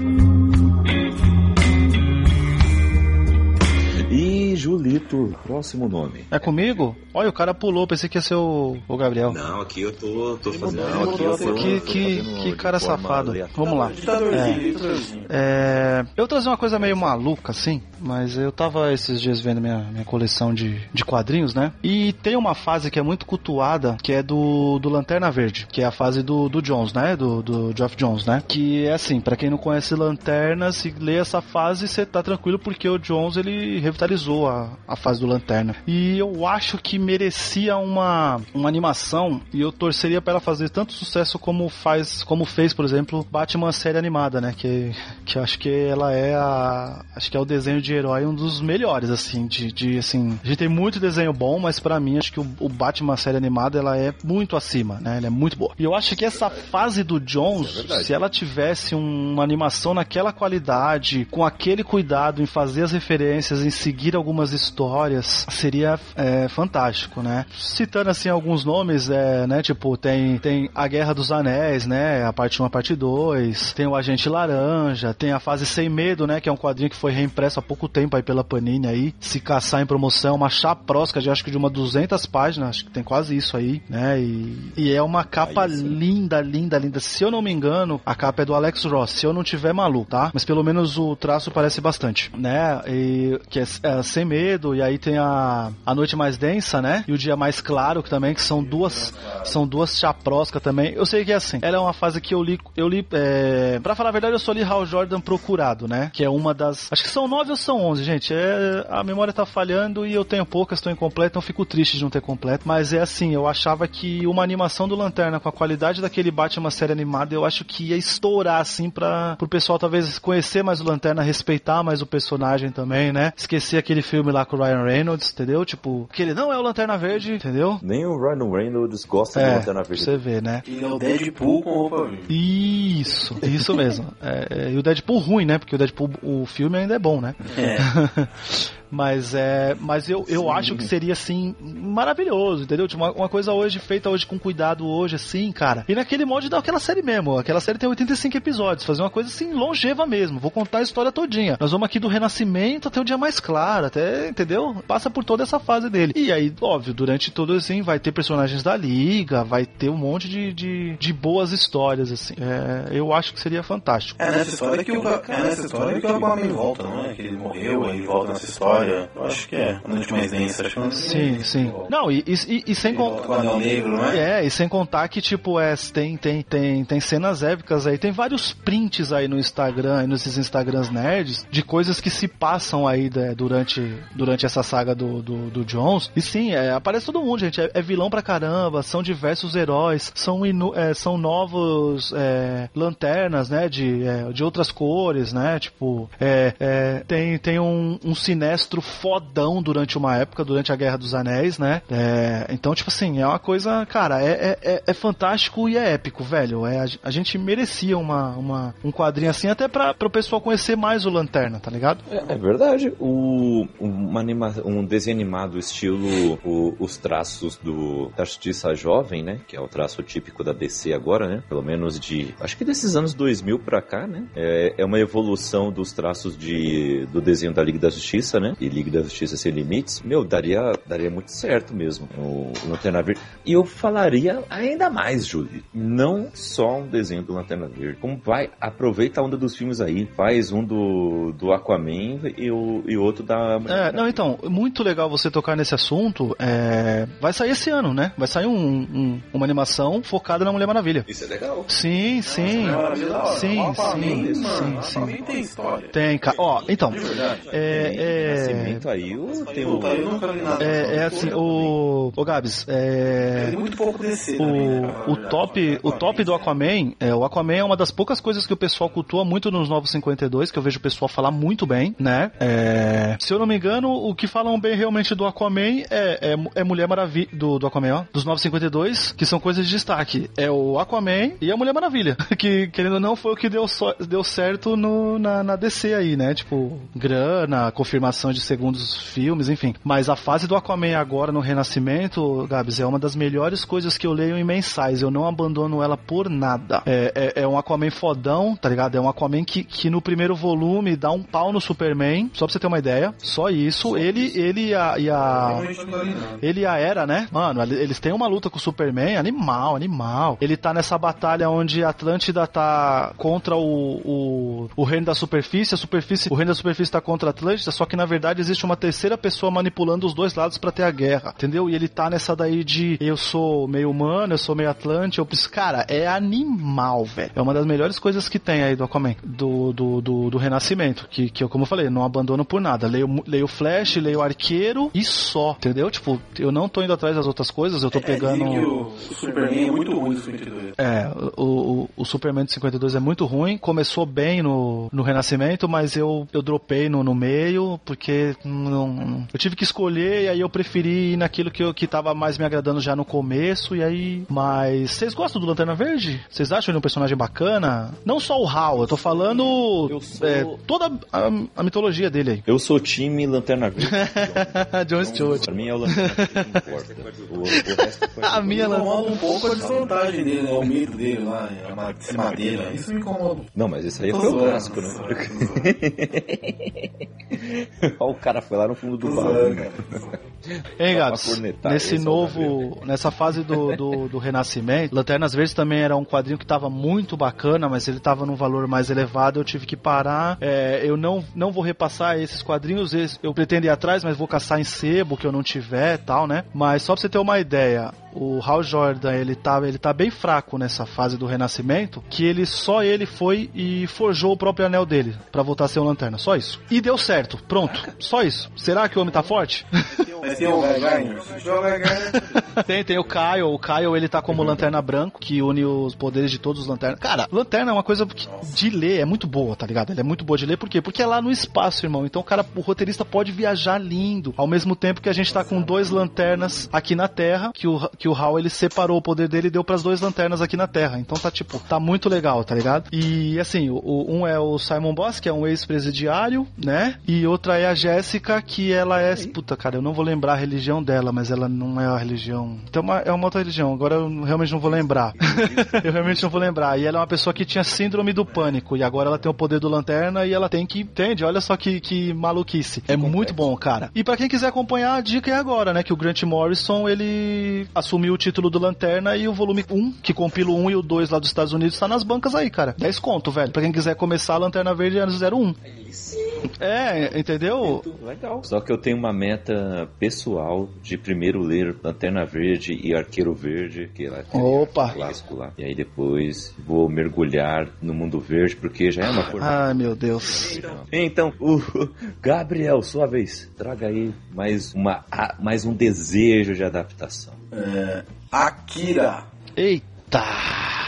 Julito, próximo nome. É comigo? Olha, o cara pulou, pensei que ia ser o, o Gabriel. Não, aqui eu tô, tô fazendo. Não, aqui eu tô- Que, tô que, que cara safado. Vamos lá. Ditadorzinho. É, eu trazer uma coisa meio maluca, assim, mas eu tava esses dias vendo minha, minha coleção de, de quadrinhos, né? E tem uma fase que é muito cultuada, que é do, do Lanterna Verde, que é a fase do, do Jones, né? Do, do Geoff Jones, né? Que é assim, pra quem não conhece Lanterna, se lê essa fase, você tá tranquilo, porque o Jones, ele revitalizou a, a fase do Lanterna. E eu acho que merecia uma, uma animação, e eu torceria pra ela fazer tanto sucesso como faz, como fez, por exemplo, Batman série animada, né? Que, que acho que ela é a. Acho que é o desenho de herói um dos melhores, assim, de, de assim. A gente tem muito desenho bom, mas pra mim acho que o, o Batman série animada ela é muito acima, né? Ela é muito boa. E eu acho que essa fase do Jones, se ela tivesse um- uma animação naquela qualidade, com aquele cuidado em fazer as referências, em seguir algumas histórias, seria é, fantástico, né? Citando assim alguns nomes, é, né? Tipo, tem, tem a Guerra dos Anéis, né? A parte 1, a parte 2, tem o Agente Laranja, tem a fase Sem Medo, né? Que é um quadrinho que foi reimpresso há pouco tempo aí pela Panini aí, se caçar em promoção, uma chaprosca de acho que de uma 200 páginas, acho que tem quase isso aí, né? E, e é uma capa linda, linda, linda. Se eu não me engano, a capa é do Alex Ross, se eu não tiver maluco, tá? Mas pelo menos o traço parece bastante, né? E, que é, é Sem Medo, e aí tem a, a Noite Mais Densa, né? E o Dia Mais Claro, que também, que são duas, são duas chaproscas também. Eu sei que é assim, ela é uma fase que eu li, eu li, é, pra falar a verdade, eu só li Hal Jordan Procurado, né? Que é uma das, acho que são nove ou são onze, gente, é, a memória tá falhando e eu tenho poucas, estou incompleto, então fico triste de não ter completo, mas é assim, eu achava que uma animação do Lanterna com a qualidade daquele Batman série animada, eu acho que ia estourar, assim, pra, pro pessoal talvez conhecer mais o Lanterna, respeitar mais o personagem também, né? Esquecer aquele filme lá com o Ryan Reynolds, entendeu? Tipo, que ele não é o Lanterna Verde, entendeu? Nem o Ryan Reynolds gosta de É, Lanterna Verde. você ver, né? Ele é o Deadpool com roupa verde. Isso, isso mesmo. É, é, e o Deadpool ruim, né? Porque o Deadpool, o filme ainda é bom, né? É. Mas é, mas eu, eu acho que seria assim maravilhoso, entendeu? Tipo, uma, uma coisa hoje feita hoje com cuidado hoje assim, cara. E naquele molde daquela série mesmo. Aquela série tem 85 episódios, fazer uma coisa assim longeva mesmo. Vou contar a história todinha. Nós vamos aqui do Renascimento até o dia mais claro, até, entendeu? Passa por toda essa fase dele. E aí, óbvio, durante todo assim vai ter personagens da liga, vai ter um monte de, de, de boas histórias assim. É, eu acho que seria fantástico. É nessa história que o, é nessa história que o Aquaman volta, não é? Que ele morreu, aí ele volta nessa história. História. Eu acho que é. Uma noite mais densa, acho que não Sim, sim. Não, e, e, e sem contar. Com o Anel Negro, não é? É, e sem contar que, tipo, é, tem, tem, tem, tem cenas épicas aí, tem vários prints aí no Instagram, nesses Instagrams nerds, de coisas que se passam aí né, durante, durante essa saga do, do, do Jones. E sim, é, aparece todo mundo, gente. É, é, vilão pra caramba, são diversos heróis, são, inu, é, são novos é, lanternas, né, de, é, de outras cores, né, tipo, é, tem, tem um, um sinestro fodão durante uma época, durante a Guerra dos Anéis, né, então, tipo assim, é uma coisa, cara, é, é, é fantástico e é épico, velho. É, a, a, gente merecia uma, uma, um quadrinho assim, até pra, pro pessoal conhecer mais o Lanterna, tá ligado? É, é verdade. O, uma anima, um desenho animado estilo o, os traços do da Justiça Jovem, né? Que é o traço típico da DC agora, né? Pelo menos de. Acho que desses anos 2000 pra cá, né? É, é uma evolução dos traços de, do desenho da Liga da Justiça, né? E Liga da Justiça Sem Limites. Meu, daria, daria muito certo mesmo o, Lanterna Verde. E eu falaria ainda mais, Júlio. Não só um desenho do Lanterna Verde. Como vai, aproveita a onda dos filmes aí. Faz um do, do Aquaman e, o, e outro da. É, não, então, muito legal você tocar nesse assunto. É... Vai sair esse ano, né? Vai sair um, um, uma animação focada na Mulher Maravilha. Isso é legal. Sim, sim. Nossa, sim, sim, sim, sim. Tem história. Tem, cara. Ó, então. É. é... aí o. Tem o... É, é assim, o. Ô Gabs, é. é muito pouco desse. O, o top, o top do Aquaman, é, o Aquaman é uma das poucas coisas que o pessoal cultua muito nos Novos 52, que eu vejo o pessoal falar muito bem, né? É, se eu não me engano, o que falam bem realmente do Aquaman é, é, é Mulher Maravilha, do, do Aquaman, ó, dos 952, que são coisas de destaque. É o Aquaman e a Mulher Maravilha, que, querendo ou não, foi o que deu, so, deu certo no, na, na DC aí, né? Tipo, grana, confirmação de segundos filmes, enfim. Mas a fase do Aquaman agora no Renascimento, Gabs, é uma das melhores coisas que eu leio em mensais. Eu não abandono ela por nada. É, é, é um Aquaman fodão, tá ligado? É um Aquaman que, que no primeiro volume dá um pau no Superman, só pra você ter uma ideia. Só isso. Só ele, isso. ele e a. E a ele e a Era, né? Mano, eles têm uma luta com o Superman, animal, animal. Ele tá nessa batalha onde a Atlântida tá contra o, o, o reino da superfície, a superfície, o reino da superfície tá contra a Atlântida, só que na verdade existe uma terceira pessoa manipulando os dois lados para ter a guerra, entendeu? E ele tá nessa daí de eu sou meio humano, eu sou meio Atlante, eu preciso. Cara, é animal, velho. É uma das melhores coisas que tem aí do Aquaman, do, do, do, do Renascimento, que, que eu, como eu falei, não abandono por nada. Leio, leio Flash, leio Arqueiro e só, entendeu? Tipo, eu não tô indo atrás das outras coisas, eu tô é, pegando. O, o Superman é muito ruim do 52. É, o, o, o Superman de 52 é muito ruim. Começou bem no, no Renascimento, mas eu, eu dropei no, no meio, porque não, eu tive que escolher e aí eu preferi ir naquilo que, eu, que tava mais me agradando já no começo. E aí. Mas vocês gostam do Lanterna Verde? Vocês acham ele um personagem bacana? Não só o Hal, eu tô falando sou... é, toda a, a, mitologia dele aí. Eu sou time Lanterna Verde. John Stewart. Pra mim é o Lanterna Verde. o, o resto foi... A minha Lanterna um pouco a desvantagem dele, né? O medo dele lá, a de madeira. Isso me incomoda. Não, mas esse aí foi o clássico, né? O cara foi lá no fundo do baú, né? Hein, Gabs? Nesse novo, nessa fase do, do, do, Renascimento, Lanternas Verdes também era um quadrinho que estava muito bacana, mas ele estava num valor mais elevado, eu tive que parar. É, eu não, não vou repassar esses quadrinhos, eu pretendo ir atrás, mas vou caçar em sebo que eu não tiver tal, né? Mas só pra você ter uma ideia, o Hal Jordan, ele tá, ele tá bem fraco nessa fase do renascimento, que ele só ele foi e forjou o próprio anel dele para voltar a ser um lanterna, só isso. E deu certo, pronto, só isso. Será que o homem tá forte? Tem o Tem, tem o Kyle, o Kyle ele tá como lanterna branco, que une os poderes de todos os lanternas. Cara, lanterna é uma coisa de ler, é muito boa, tá ligado? Ela é muito boa de ler, por quê? Porque é lá no espaço, irmão. Então o cara, o roteirista pode viajar lindo, ao mesmo tempo que a gente tá com dois lanternas aqui na Terra, que o que o Hal ele separou o poder dele e deu para as duas lanternas aqui na Terra. Então tá tipo, tá muito legal, tá ligado? E assim, o, um é o Simon Boss, que é um ex-presidiário, né? E outra é a Jéssica, que ela é, puta, cara, eu não vou lembrar a religião dela, mas ela não é a religião. Então uma- é uma outra religião, agora eu realmente não vou lembrar. eu realmente não vou lembrar. E ela é uma pessoa que tinha síndrome do pânico, e agora ela tem o poder do lanterna e ela tem que. Entende? Olha só que, que maluquice. É muito bom, cara. E pra quem quiser acompanhar, a dica é agora, né? Que o Grant Morrison ele assumiu o título do Lanterna e o volume 1, que compila o 1 e o 2 lá dos Estados Unidos, tá nas bancas aí, cara. 10 conto, velho. Pra quem quiser começar a Lanterna Verde anos 01. É, entendeu? Legal. Só que eu tenho uma meta pessoal de primeiro ler Lanterna Verde e Arqueiro Verde, que é lá Opa. clássico lá. E aí depois vou mergulhar no mundo verde, porque já é uma cor. Ai, meu Deus. Então, o Gabriel, sua vez, traga aí mais, uma, mais um desejo de adaptação. Akira. Eita.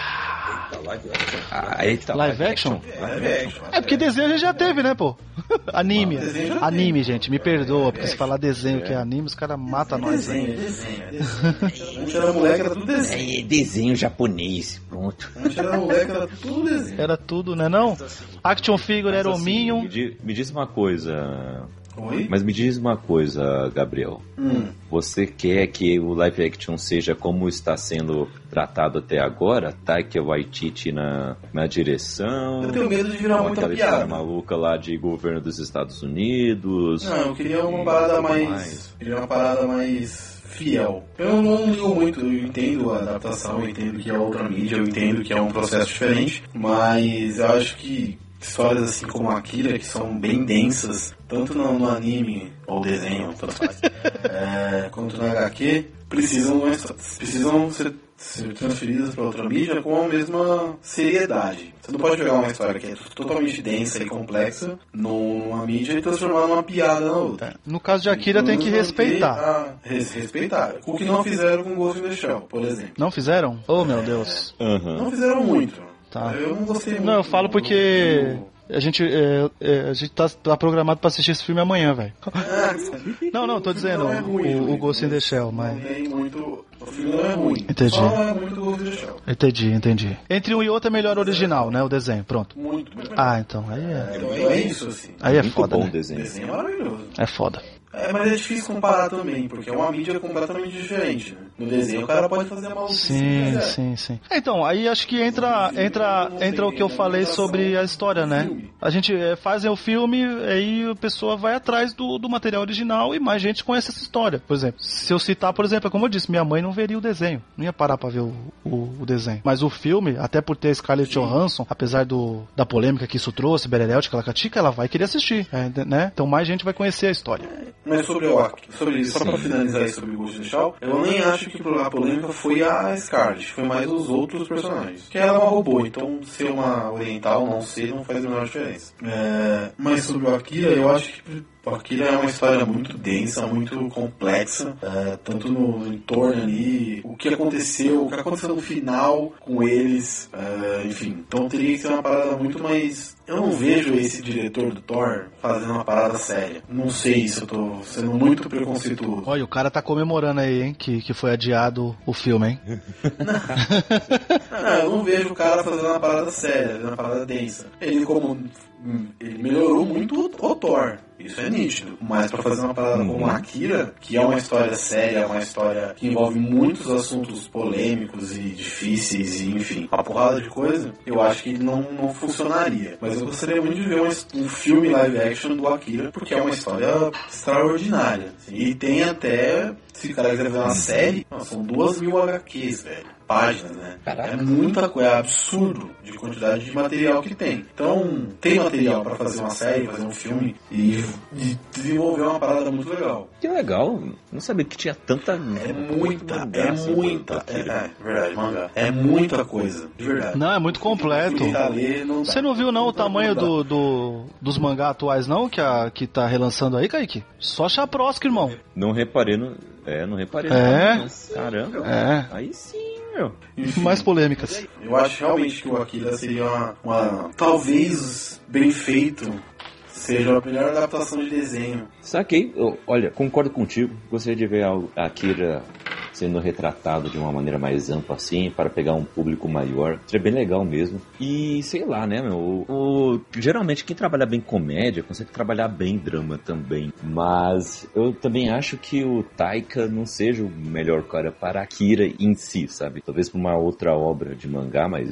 Ah, eita, Live action? Live action. É porque desenho a gente já teve, né, pô? Anime. desenho já Anime, gente, me perdoa, porque se falar desenho que é anime, os caras matam nós aí. Desenho, desenho, desenho. Antes era moleque, era tudo desenho. É desenho japonês, pronto. Antes era moleque, era tudo desenho. Era tudo, né não? Action Figure era o Minion. Me, me diz uma coisa. Oi? Mas me diz uma coisa, Gabriel. Hum. Você quer que o live action seja como está sendo tratado até agora? Taika Waititi na, na direção? Eu tenho medo de virar muita aquela história piada. maluca lá de governo dos Estados Unidos? Não, eu queria uma parada mais. Queria uma parada mais fiel. Eu não ligo muito, eu entendo a adaptação, eu entendo que é outra mídia, eu entendo que é um processo diferente, mas eu acho que histórias assim como Akira, que são bem densas, tanto no, no anime ou desenho, tanto faz, é, quanto no HQ, precisam, precisam ser, ser transferidas para outra mídia com a mesma seriedade. Você não pode pegar uma história que é totalmente densa e complexa numa mídia e transformar numa piada na outra. No caso de Akira tem que Manter respeitar. a- res- respeitar. O que não fizeram com Ghost in the Shell, por exemplo. Não fizeram? Oh, meu Deus. Aham. Não fizeram muito. Tá. Eu não gostei muito. Não, eu falo porque a gente, é, é, a gente tá, tá programado pra assistir esse filme amanhã, velho. Ah, Não, não, tô dizendo não é ruim, o, o ruim, Ghost in the Shell, mas... muito... O filme não é ruim. Entendi. Só é muito Ghost in the Shell. Entendi, entendi. Entre um e outro é melhor original, né? O desenho, pronto. Muito, muito. Ah, então, aí é, Então é isso, assim. aí é Muito foda, bom o né? O desenho. desenho é maravilhoso. É foda. É, mas é difícil comparar também, porque é uma mídia completamente diferente. Né? No desenho o cara pode fazer a maluquice Sim, sim, sim. Então, aí acho que entra, entra, entra o que eu falei sobre a história, né? A gente é, faz o filme, aí a pessoa vai atrás do, do material original e mais gente conhece essa história. Por exemplo, se eu citar, por exemplo, é como eu disse, minha mãe não veria o desenho, não ia parar pra ver o, o, o desenho. Mas o filme, até por ter Scarlett Johansson, apesar do, da polêmica que isso trouxe, Berelete, Calacatica, ela vai querer assistir, é, né? Então mais gente vai conhecer a história. Mas sobre o Ak- sobre só pra finalizar aí sobre o Ghost in Shell, eu nem acho que a polêmica foi a Scarlet, foi mais os outros personagens. Que ela é uma robô, então ser uma oriental, não ser, não faz a menor diferença. É, mas sobre o Akira, eu acho que o Akira é uma história muito densa, muito complexa, é, tanto no entorno ali, o que aconteceu, o que aconteceu no final com eles, é, enfim. Então teria que ser uma parada muito mais. Eu não vejo esse diretor do Thor fazendo uma parada séria. Não sei se eu tô sendo muito preconceituoso. Olha, o cara tá comemorando aí, hein, que, que foi adiado o filme, hein? Não, eu não vejo o cara fazendo uma parada séria, fazendo uma parada densa. Ele como hum, ele melhorou muito o Thor. Isso é nítido. Mas pra fazer uma parada como a Akira, que é uma história séria, uma história que envolve muitos assuntos polêmicos e difíceis e enfim, uma porrada de coisa, eu acho que não, não funcionaria. Mas eu gostaria muito de ver um, um filme live action do Akira, porque é uma história extraordinária. E tem até, se o cara quiser ver uma série, são duas mil HQs, velho páginas, né? É muita coisa, é absurdo de quantidade de material que tem. Então, tem material pra fazer uma série, fazer um filme e, e desenvolver uma parada muito legal. Que legal. Não sabia que tinha tanta. É muita, é mangá assim, muita, é, é verdade, manga. É muita coisa, de verdade. Não, é muito completo. Tentar ler, não dá. Você não viu não o tamanho do, do- dos mangá atuais não que a que tá relançando aí, Kaique? Só chaprosca, irmão. Não reparei no. É, não reparei. É? não. Caramba. É. Aí sim, meu. Enfim, Mais polêmicas. Eu acho realmente que o Akira seria uma, uma- talvez bem feito, seja a melhor adaptação de desenho. Saquei. Eu- olha, concordo contigo. Gostaria de ver a a Akira sendo retratado de uma maneira mais ampla assim, para pegar um público maior. Seria bem legal mesmo. E sei lá, né, meu? O, o, geralmente quem trabalha bem comédia consegue trabalhar bem drama também. Mas eu também acho que o Taika não seja o melhor cara para Akira em si, sabe? Talvez para uma outra obra de mangá, mas.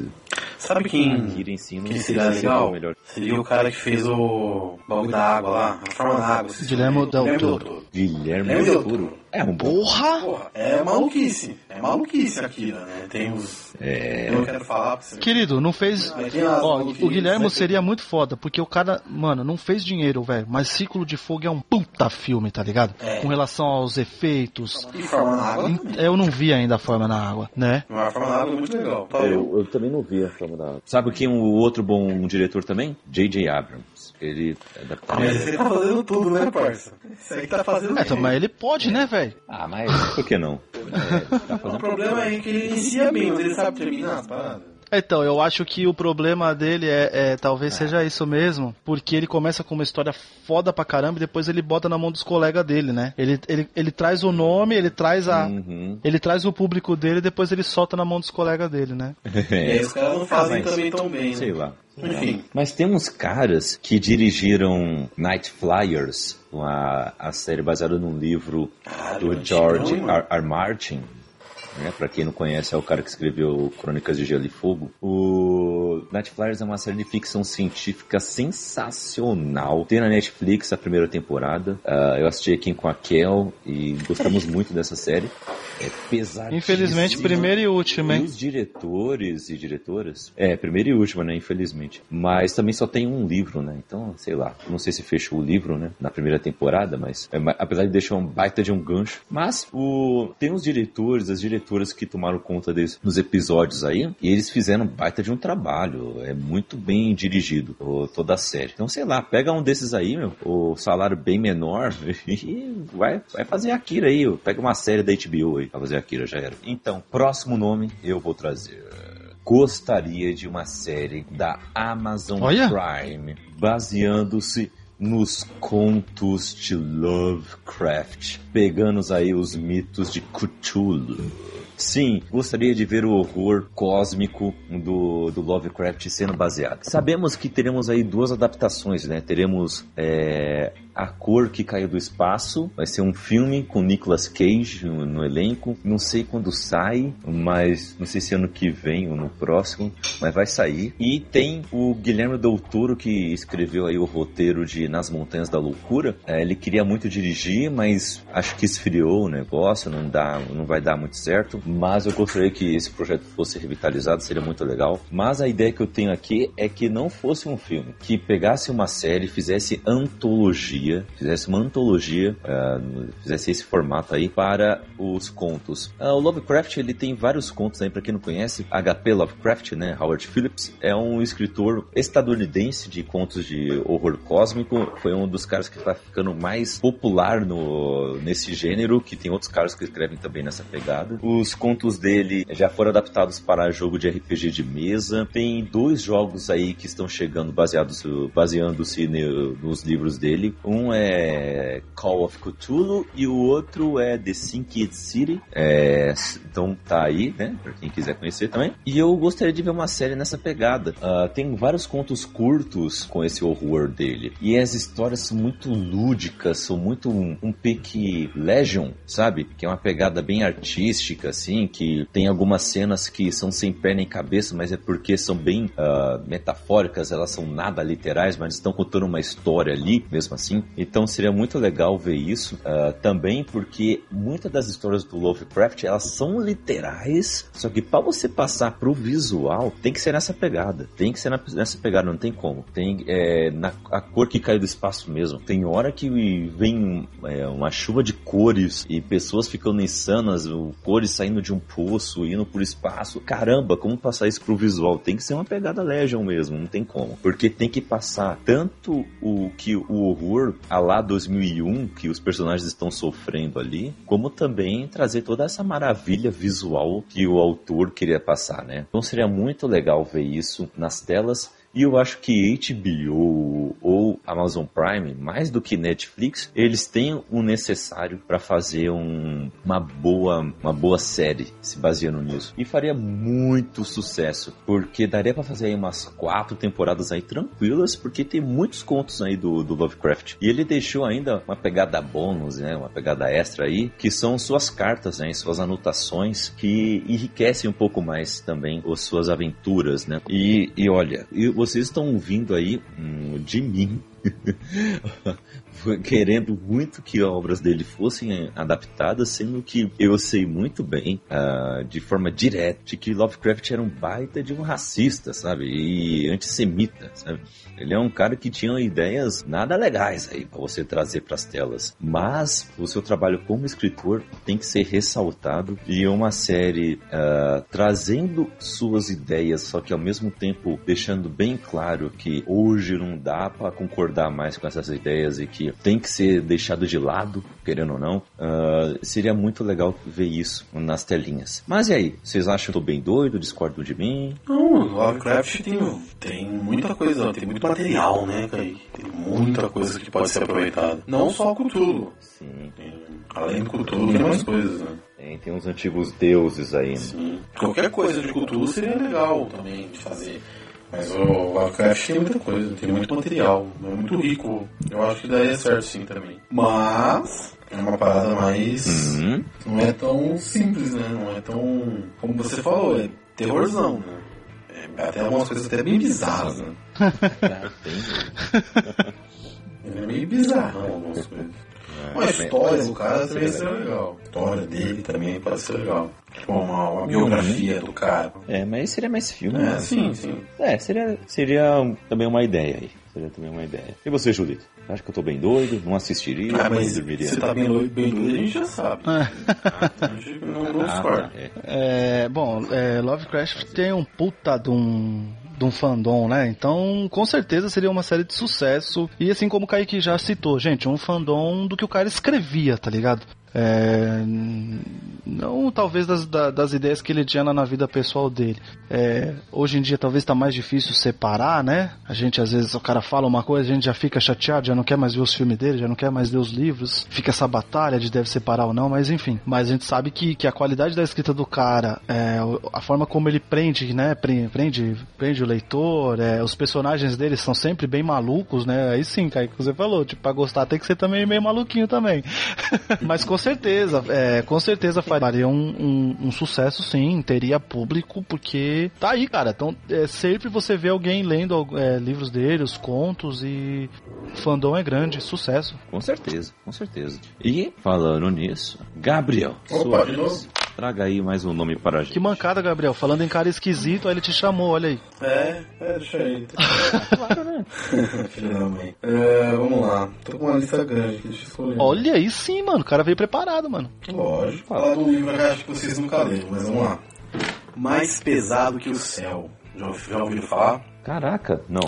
Sabe quem, Akira em si não quem seria legal? o melhor. Seria o cara que fez o bagulho da água lá, a forma da água. Guilherme. Del Guilherme Toro. Guilherme Del Toro. É um. Porra! Porra, é maluquice. É maluquice Akira, né? Tem os. É. Eu não quero falar pra você. Querido, não fez. Mas Ó, o Guilherme né? seria muito foda, porque o cara, mano, não fez dinheiro, velho. Mas Ciclo de Fogo é um puta filme, tá ligado? É. Com relação aos efeitos. E forma na água também. Eu não vi ainda a forma na água, né? A forma na água é muito legal. Eu, eu também não vi a forma da Sabe quem é o outro bom diretor também? J.J. Abrams. Ele é da mas ele tá fazendo tudo, né, parça? Isso aí tá fazendo É, tudo. mas ele pode, né, velho? Ah, mas por que não? É, tá O problema é que ele inicia bem, mas ele sabe terminar as paradas. Então, eu acho que o problema dele é, é, talvez seja isso mesmo, porque ele começa com uma história foda pra caramba e depois ele bota na mão dos colegas dele, né? Ele, ele, ele traz o nome, ele traz a. Uhum. Ele traz o público dele e depois ele solta na mão dos colegas dele, né? Aí os caras não fazem Ah, mas- também tão bem, Sei né? lá. Enfim. Mas tem uns caras que dirigiram Night Flyers, uma, a série baseada num livro Caralho, do George mano. R. R. Martin. Né? Pra quem não conhece, é o cara que escreveu Crônicas de Gelo e Fogo. O Night Flyers é uma série de ficção científica sensacional. Tem na Netflix a primeira temporada. Ah, eu assisti aqui com a Kel e gostamos muito dessa série. É pesadíssima. Infelizmente, primeira e última, E hein? os diretores e diretoras. É, primeira e última, né? Infelizmente. Mas também só tem um livro, né? Então, sei lá. Não sei se fechou o livro, né? Na primeira temporada, mas. é, apesar de deixar um baita de um gancho. Mas o, tem os diretores, as diretoras que tomaram conta desse, dos episódios aí. E eles fizeram baita de um trabalho. É muito bem dirigido o- toda a série. Então, sei lá, pega um desses aí, meu. O salário bem menor. E vai, vai fazer Akira aí. ó. Pega uma série da HBO aí pra fazer Akira, já era. Então, próximo nome eu vou trazer. Gostaria de uma série da Amazon Olha. Prime baseando-se nos contos de Lovecraft, pegando aí os mitos de Cthulhu. Sim, gostaria de ver o horror cósmico do, do Lovecraft sendo baseado. Sabemos que teremos aí duas adaptações, né? Teremos é, A Cor que Caiu do Espaço, vai ser um filme com Nicolas Cage no, no elenco. Não sei quando sai, mas não sei se ano que vem ou no próximo, mas vai sair. E tem o Guilherme Del Toro que escreveu aí o roteiro de Nas Montanhas da Loucura. É, ele queria muito dirigir, mas acho que esfriou o negócio, não dá, não vai dar muito certo. Mas eu gostaria que esse projeto fosse revitalizado, seria muito legal. Mas a ideia que eu tenho aqui é que não fosse um filme, que pegasse uma série, fizesse antologia, fizesse uma antologia, ah, fizesse esse formato aí para os contos. Ah, o Lovecraft ele tem vários contos aí para quem não conhece. HP Lovecraft, né? Howard Phillips é um escritor estadunidense de contos de horror cósmico. Foi um dos caras que está ficando mais popular no nesse gênero, que tem outros caras que escrevem também nessa pegada. Os contos dele já foram adaptados para jogo de RPG de mesa. Tem dois jogos aí que estão chegando baseados baseando-se nos livros dele. Um é Call of Cthulhu e o outro é The Synced City. É, então tá aí, né? Pra quem quiser conhecer também. E eu gostaria de ver uma série nessa pegada. Ah, tem vários contos curtos com esse horror dele. E as histórias são muito lúdicas, são muito um, um pique Legion, sabe? Que é uma pegada bem artística, assim, que tem algumas cenas que são sem pé nem cabeça, mas é porque são bem ah, metafóricas, elas são nada literais, mas estão contando uma história ali, mesmo assim. Então seria muito legal ver isso. ah, também porque muitas das histórias do Lovecraft, elas são literais, só que para você passar pro visual, tem que ser nessa pegada. Tem que ser nessa pegada, não tem como. Tem é, na, a cor que cai do espaço mesmo. Tem hora que vem é, uma chuva de cores e pessoas ficando insanas, cores saindo de um poço, indo pro espaço. Caramba, como passar isso pro visual? Tem que ser uma pegada Legion mesmo, não tem como. Porque tem que passar tanto o que o horror a lá 2001 que os personagens estão sofrendo ali, como também trazer toda essa maravilha visual que o autor queria passar, né? Então seria muito legal ver isso nas telas E eu acho que HBO ou Amazon Prime, mais do que Netflix, eles têm o necessário para fazer um, uma boa uma boa série se baseando nisso. E faria muito sucesso, porque daria para fazer aí umas quatro temporadas aí tranquilas, porque tem muitos contos aí do, do Lovecraft. E ele deixou ainda uma pegada bônus, né, uma pegada extra aí, que são suas cartas, né, suas anotações, que enriquecem um pouco mais também as suas aventuras, né. E, e olha, vocês estão ouvindo aí um, de mim querendo muito que obras dele fossem adaptadas, sendo que eu sei muito bem, uh, de forma direta, que Lovecraft era um baita de um racista, sabe? E antissemita, sabe? Ele é um cara que tinha ideias nada legais aí para você trazer para as telas. Mas o seu trabalho como escritor tem que ser ressaltado e uma série uh, trazendo suas ideias, só que ao mesmo tempo deixando bem claro que hoje não dá para concordar mais com essas ideias e que tem que ser deixado de lado, querendo ou não. Uh, seria muito legal ver isso nas telinhas. Mas e aí? Vocês acham que eu tô bem doido? Discordam de mim? Não, Lovecraft tem, tem muita coisa, tem muito material, né, Kaique? Tem muita coisa que pode ser aproveitada. Não só Cthulhu. Sim. Além do Cthulhu, tem mais coisas, né? Tem, tem uns antigos deuses aí. Né? Sim. Qualquer coisa de Cthulhu seria legal também de fazer. Mas o Lovecraft tem muita coisa, tem muito material, é muito rico. Eu acho que daria certo sim também. Mas é uma parada mais. Uhum. Não é tão simples, né? Não é tão. Como você falou, é terrorzão, né? É, até algumas coisas até bem bizarras, né? Ele é meio bizarro algumas coisas. É, uma história do cara também seria legal. A história dele também pode ser legal. Tipo, uma, uma biografia do cara. É, mas seria mais filme. É, né? sim, sim. É, seria, seria também uma ideia aí. Seria também uma ideia. E você, Julito? Acha que eu tô bem doido? Não assistiria? Ah, mas dormiria? Você tá bem doido, bem doido, a gente já sabe. Ah, a gente não, não ah, tá, é. é. Bom, é, Lovecraft tem um puta de um de um fandom, né? Então, com certeza seria uma série de sucesso. E assim como o Kaique já citou, gente, um fandom do que o cara escrevia, tá ligado? É, não talvez das, das ideias que ele tinha na vida pessoal dele. É, hoje em dia talvez está mais difícil separar, né? A gente às vezes o cara fala uma coisa, a gente já fica chateado, já não quer mais ver os filmes dele, já não quer mais ver os livros. Fica essa batalha de deve separar ou não, mas enfim. Mas a gente sabe que, que a qualidade da escrita do cara, é, a forma como ele prende, né? Prende, prende o leitor, é, os personagens dele são sempre bem malucos, né? Aí sim, Kaique, você falou, tipo, pra gostar tem que ser também meio maluquinho também. mas com certeza, é, com certeza faria um, um, um, sucesso sim, teria público, porque tá aí, cara. Então, é, sempre você vê alguém lendo é, livros dele, os contos, e o fandom é grande, sucesso. Com certeza, com certeza. E, falando nisso, Gabriel Opa, Traga aí mais um nome para a gente. Que mancada, Gabriel. Falando em cara esquisito, aí ele te chamou, olha aí. É, é, deixa aí. claro, né? Filho da mãe. É, vamos lá. Tô com uma lista grande aqui, deixa eu escolher. Olha aí sim, mano. O cara veio preparado, mano. Lógico. Falar do livro que acho que vocês nunca leram, mas vamos lá. Mais pesado que o céu. Já, já ouviram falar? Caraca, não.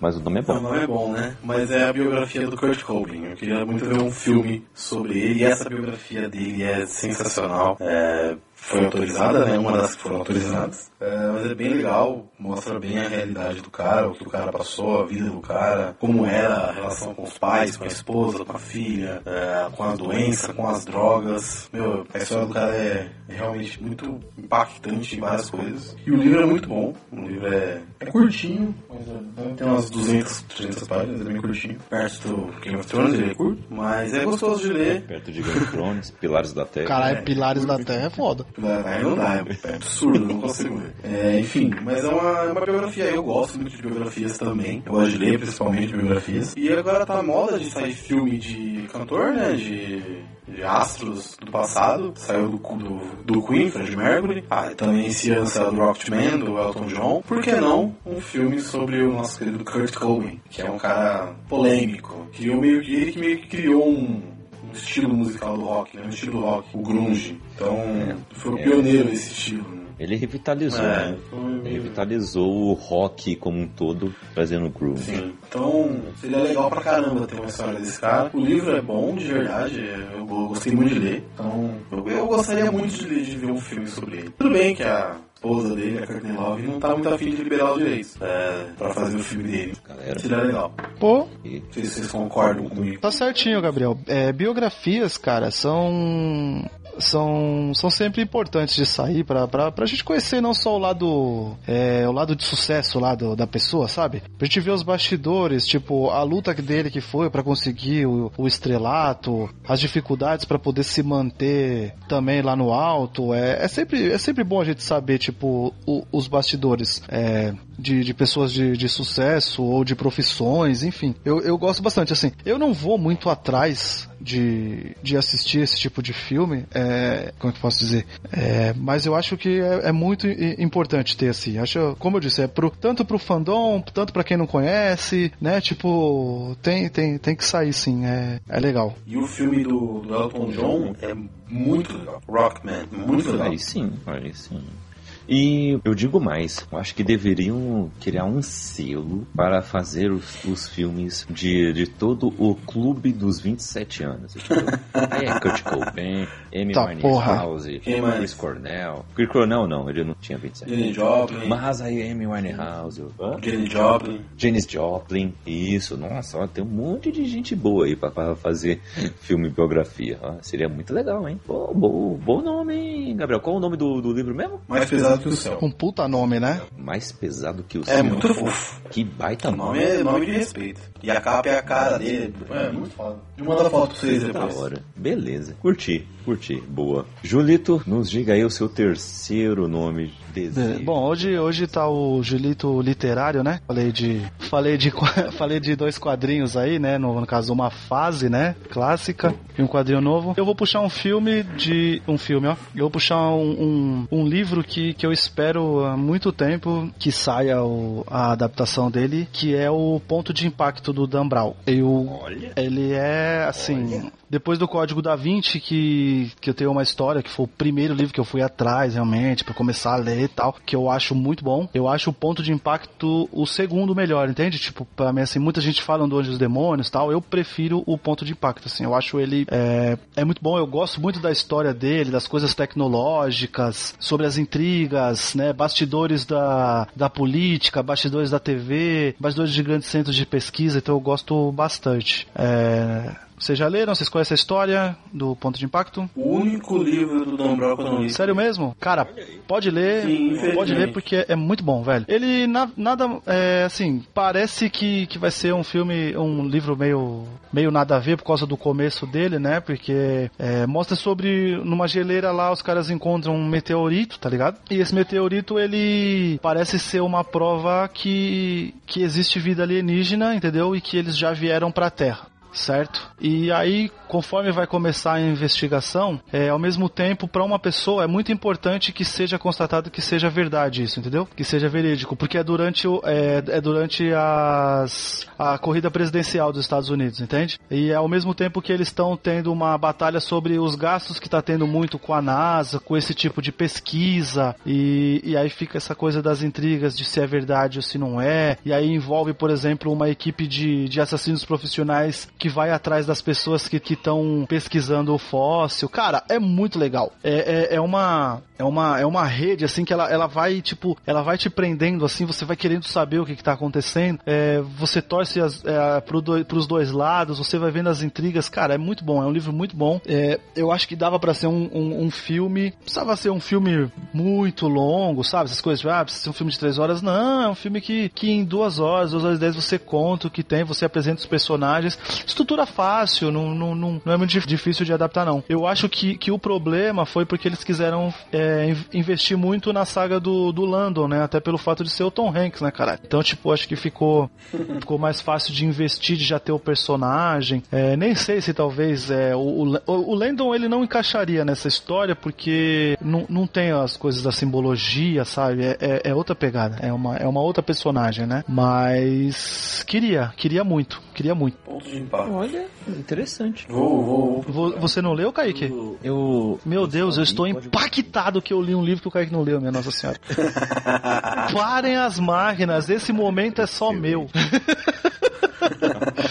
Mas o nome é bom. O nome é bom, né? Mas é a biografia do Kurt Cobain. Eu queria muito ver um filme sobre ele e essa biografia dele é sensacional. É, foi autorizada, né? Uma das que foram autorizadas. É, mas é bem legal, mostra bem a realidade do cara, o que o cara passou, a vida do cara, como era a relação com os pais, com a esposa, com a filha, é, com a doença, com as drogas. Meu, a história do cara é, é realmente muito impactante em várias coisas. E o livro é muito bom, o livro é, é curtinho, mas é, tem umas 200, 300 páginas, é bem curtinho. Perto do Game of Thrones ele é curto, mas é gostoso de ler. Perto de Game of Thrones, Pilares da Terra. Caralho, Pilares da Terra é foda. Aí não dá, é absurdo, não consigo ler. É, enfim, mas é uma, uma biografia, eu gosto muito de biografias também. Eu gosto de ler principalmente biografias. E agora tá moda de sair filme de cantor, né? De, de astros do passado. Saiu do, do, do Queen, Fred Mercury. Ah, também esse ano saiu do Rocketman, do Elton John. Por que não um filme sobre o nosso querido Kurt Cobain, que é um cara polêmico. Criou meio, ele que meio que criou um estilo musical do rock, né? O estilo rock, o grunge. Então, é, foi o pioneiro desse estilo. Né? Ele revitalizou, é, né? Ele revitalizou o rock como um todo, fazendo groove. Sim. Então, seria legal pra caramba ter uma história desse cara. O livro é bom, de verdade, eu gostei muito de ler. Então, eu, eu gostaria muito de, de ver um filme sobre ele. Tudo bem que a esposa dele, a Courtney Love, não tá muito afim de liberar os direitos é, pra fazer o filme dele. Galera. Seria legal. Pô, Não sei se vocês concordam comigo. Tá certinho, Gabriel. É, biografias, cara, são são, são sempre importantes de sair pra, pra, pra gente conhecer não só o lado é, o lado de sucesso lá do, da pessoa, sabe? Pra gente ver os bastidores, tipo, a luta dele que foi pra conseguir o, o estrelato, as dificuldades pra poder se manter também lá no alto. É, é, sempre, é sempre bom a gente saber, tipo, o- os bastidores é, de, de pessoas de, de sucesso ou de profissões, enfim. Eu, eu gosto bastante, assim. Eu não vou muito atrás de, de assistir esse tipo de filme, é, como é que eu posso dizer? É, mas eu acho que é, é muito importante ter assim. Acho, como eu disse, é pro, tanto pro fandom, tanto pra quem não conhece, né? Tipo, tem, tem, tem que sair sim, é, é legal. E o filme do, do Elton John é muito legal. Rockman, muito legal. Aí sim, aí sim. E eu digo mais, eu acho que deveriam criar um selo para fazer os, os filmes de, de todo o clube dos 27 anos. é Kurt Cobain, Amy Tá. Winehouse? Chris Cornell. Chris Cornell não, ele não tinha 27. Jenny Joplin, Mas aí Amy Winehouse, hã? Jenny Joplin. Janis Joplin, isso, nossa, ó, tem um monte de gente boa aí pra, pra fazer filme biografia. ó, seria muito legal, hein? Pô, bom, bom nome, hein, Gabriel? Qual o nome do, do livro mesmo? Mais pesado que o céu. Um puta nome, né? Mais pesado que o É céu. muito fofo. Que baita nome nome. é nome de respeito. E a capa é a cara dele. É muito foda. Eu mando a foto pra vocês Da depois. hora. Beleza. Curti, curti. Boa. Julito, nos diga aí o seu terceiro nome. Desejo. Bom, hoje, hoje tá o Julito literário, né? Falei de, falei de, falei de dois quadrinhos aí, né? No, no caso, uma fase, né? Clássica e um quadrinho novo. Eu vou puxar um filme de, um filme, ó. Eu vou puxar um, um, um livro que, que eu espero há muito tempo que saia o- a adaptação dele, que é o Ponto de Impacto do Dan Brown. Eu, ele é, assim... Depois do Código da Vinci, que, que eu tenho uma história, que foi o primeiro livro que eu fui atrás, realmente, pra começar a ler e tal, que eu acho muito bom. Eu acho o ponto de impacto o segundo melhor, entende? Tipo, pra mim, assim, muita gente fala do Anjos e Demônios tal, eu prefiro o ponto de impacto, assim. Eu acho ele é, é muito bom, eu gosto muito da história dele, das coisas tecnológicas, sobre as intrigas, né? Bastidores da, da política, bastidores da TV, bastidores de grandes centros de pesquisa, então eu gosto bastante. É, vocês já leram? Vocês conhecem a história do ponto de impacto? O único livro do Dan Brown que eu não li. Sério mesmo? Cara, pode ler, Sim, pode ler porque é muito bom, velho. Ele na- nada, é, assim, parece que, que vai ser um filme, um livro meio, meio nada a ver por causa do começo dele, né? Porque é, mostra sobre numa geleira lá os caras encontram um meteorito, tá ligado? E esse meteorito ele parece ser uma prova que que existe vida alienígena, entendeu? E que eles já vieram pra Terra certo? E aí, conforme vai começar a investigação, é, ao mesmo tempo, para uma pessoa é muito importante que seja constatado que seja verdade isso, entendeu? Que seja verídico, porque é durante, o, é, é durante as, a corrida presidencial dos Estados Unidos, entende? E é ao mesmo tempo que eles estão tendo uma batalha sobre os gastos que está tendo muito com a NASA, com esse tipo de pesquisa, e, e aí fica essa coisa das intrigas de se é verdade ou se não é, e aí envolve, por exemplo, uma equipe de, de assassinos profissionais que vai atrás das pessoas que estão pesquisando o fóssil. Cara, é muito legal. É, é, é uma é uma é uma rede assim que ela, ela vai tipo ela vai te prendendo assim. Você vai querendo saber o que, está acontecendo. É, você torce as, é, pro do, pros dois lados. Você vai vendo as intrigas. Cara, é muito bom. É um livro muito bom. É, eu acho que dava para ser um, um, um filme. Precisava ser um filme muito longo, sabe? Essas coisas. Ah, precisa ser um filme de três horas. Não, é um filme que, que em duas horas, duas horas e dez você conta o que tem. Você apresenta os personagens. Estrutura fácil. Não, não, não, não é muito dif- difícil de adaptar, não. Eu acho que, que o problema foi porque eles quiseram é, in- investir muito na saga do, do Landon, né? Até pelo fato de ser o Tom Hanks, né, cara? Então, tipo, acho que ficou, ficou mais fácil de investir, de já ter o personagem. É, nem sei se talvez é, o, o, o Landon ele não encaixaria nessa história porque não, não tem as coisas da simbologia, sabe? É, é, é outra pegada. É uma, é uma outra personagem, né? Mas queria, queria muito, queria muito. Ponto de impacto. Olha, interessante. Vou, vou. Vo- Você não leu, Kaique? Eu. Meu Deus, eu estou Pode- impactado que eu li um livro que o Kaique não leu, minha Nossa Senhora. Parem as máquinas, esse momento é só meu.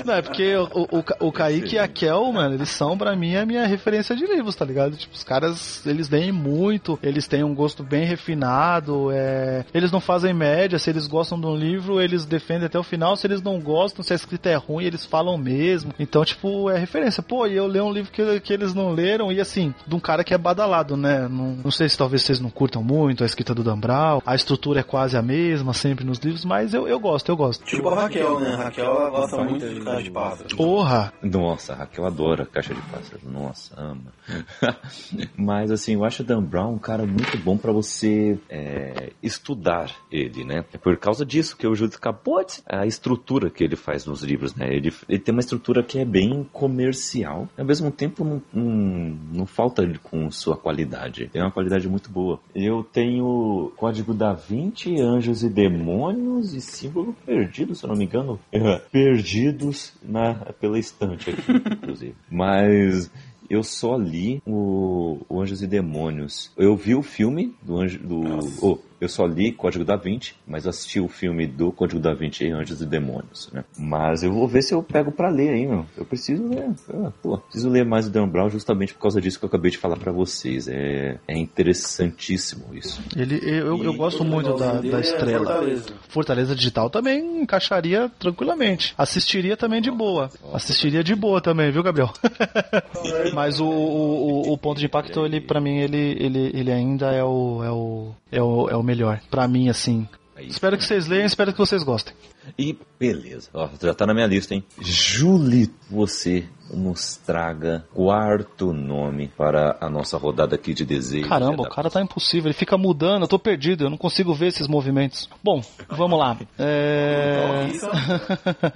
Não, é porque o, o, o Kaique e a Kel, mano, eles são pra mim a minha referência de livros, tá ligado? Tipo, os caras, eles leem muito, eles têm um gosto bem refinado, é... eles não fazem média, se eles gostam de um livro, eles defendem até o final, se eles não gostam, se a escrita é ruim, eles falam mesmo. Então, tipo, é referência. Pô, e eu leio um livro que, que eles não leram, e assim, de um cara que é badalado, né? Não, não sei se talvez vocês não curtam muito a escrita do Dan Brown, a estrutura é quase a mesma sempre nos livros, mas eu, eu gosto, eu gosto. Tipo a Raquel, né? A Raquel gosta muito de caixa de pássaro. Porra! Nossa, a Raquel adora caixa de pássaro. Nossa, ama. mas assim, eu acho o Dan Brown um cara muito bom para você é, estudar ele, né? É por causa disso que o Júlio acabou de... a estrutura que ele faz nos livros, né? Ele, ele tem uma estrutura que é bem comercial, ao mesmo tempo não, não, não falta com sua qualidade. Tem uma qualidade muito boa. Eu tenho Código da Vinci, Anjos e Demônios e Símbolo Perdido, se eu não me engano. Perdidos na, pela estante aqui, inclusive. Mas eu só li o, o Anjos e Demônios. Eu vi o filme do Anjo. Do, oh, eu só li Código da Vinci, mas assisti o filme do Código da Vinci e Anjos e Demônios, né? Mas eu vou ver se eu pego para ler aí, meu. Eu preciso ler. Ah, pô, preciso ler mais o Dan Brown justamente por causa disso que eu acabei de falar para vocês. É, é interessantíssimo isso. Ele, eu, eu gosto muito da, da estrela. Fortaleza. Fortaleza Digital também encaixaria tranquilamente. Assistiria também de boa. Assistiria de boa também, viu, Gabriel? mas o, o, o ponto de impacto, ele, para mim, ele, ele, ele ainda é o, é o, é o, é o melhor. Para mim, assim. É espero que vocês leiam, espero que vocês gostem. E beleza, ó, já tá na minha lista, hein? Julie, você nos traga quarto nome para a nossa rodada aqui de desejo. Caramba, o cara tá impossível, ele fica mudando, eu tô perdido, eu não consigo ver esses movimentos. Bom, vamos lá. É...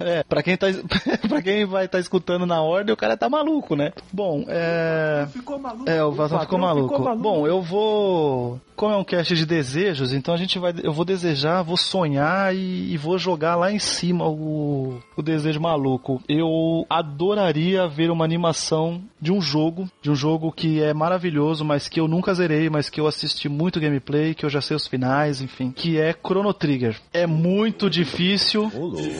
é pra quem tá para quem vai estar tá escutando na ordem, o cara tá maluco, né? Bom, é ficou maluco. É, o Vazão ficou maluco. ficou maluco. Bom, eu vou como é um cast de desejos, então a gente vai eu vou desejar, vou sonhar e, e vou jogar lá em cima o, o desejo maluco. Eu adoraria ver uma animação de um jogo, de um jogo que é maravilhoso, mas que eu nunca zerei, mas que eu assisti muito gameplay, que eu já sei os finais, enfim, que é Chrono Trigger. É muito difícil.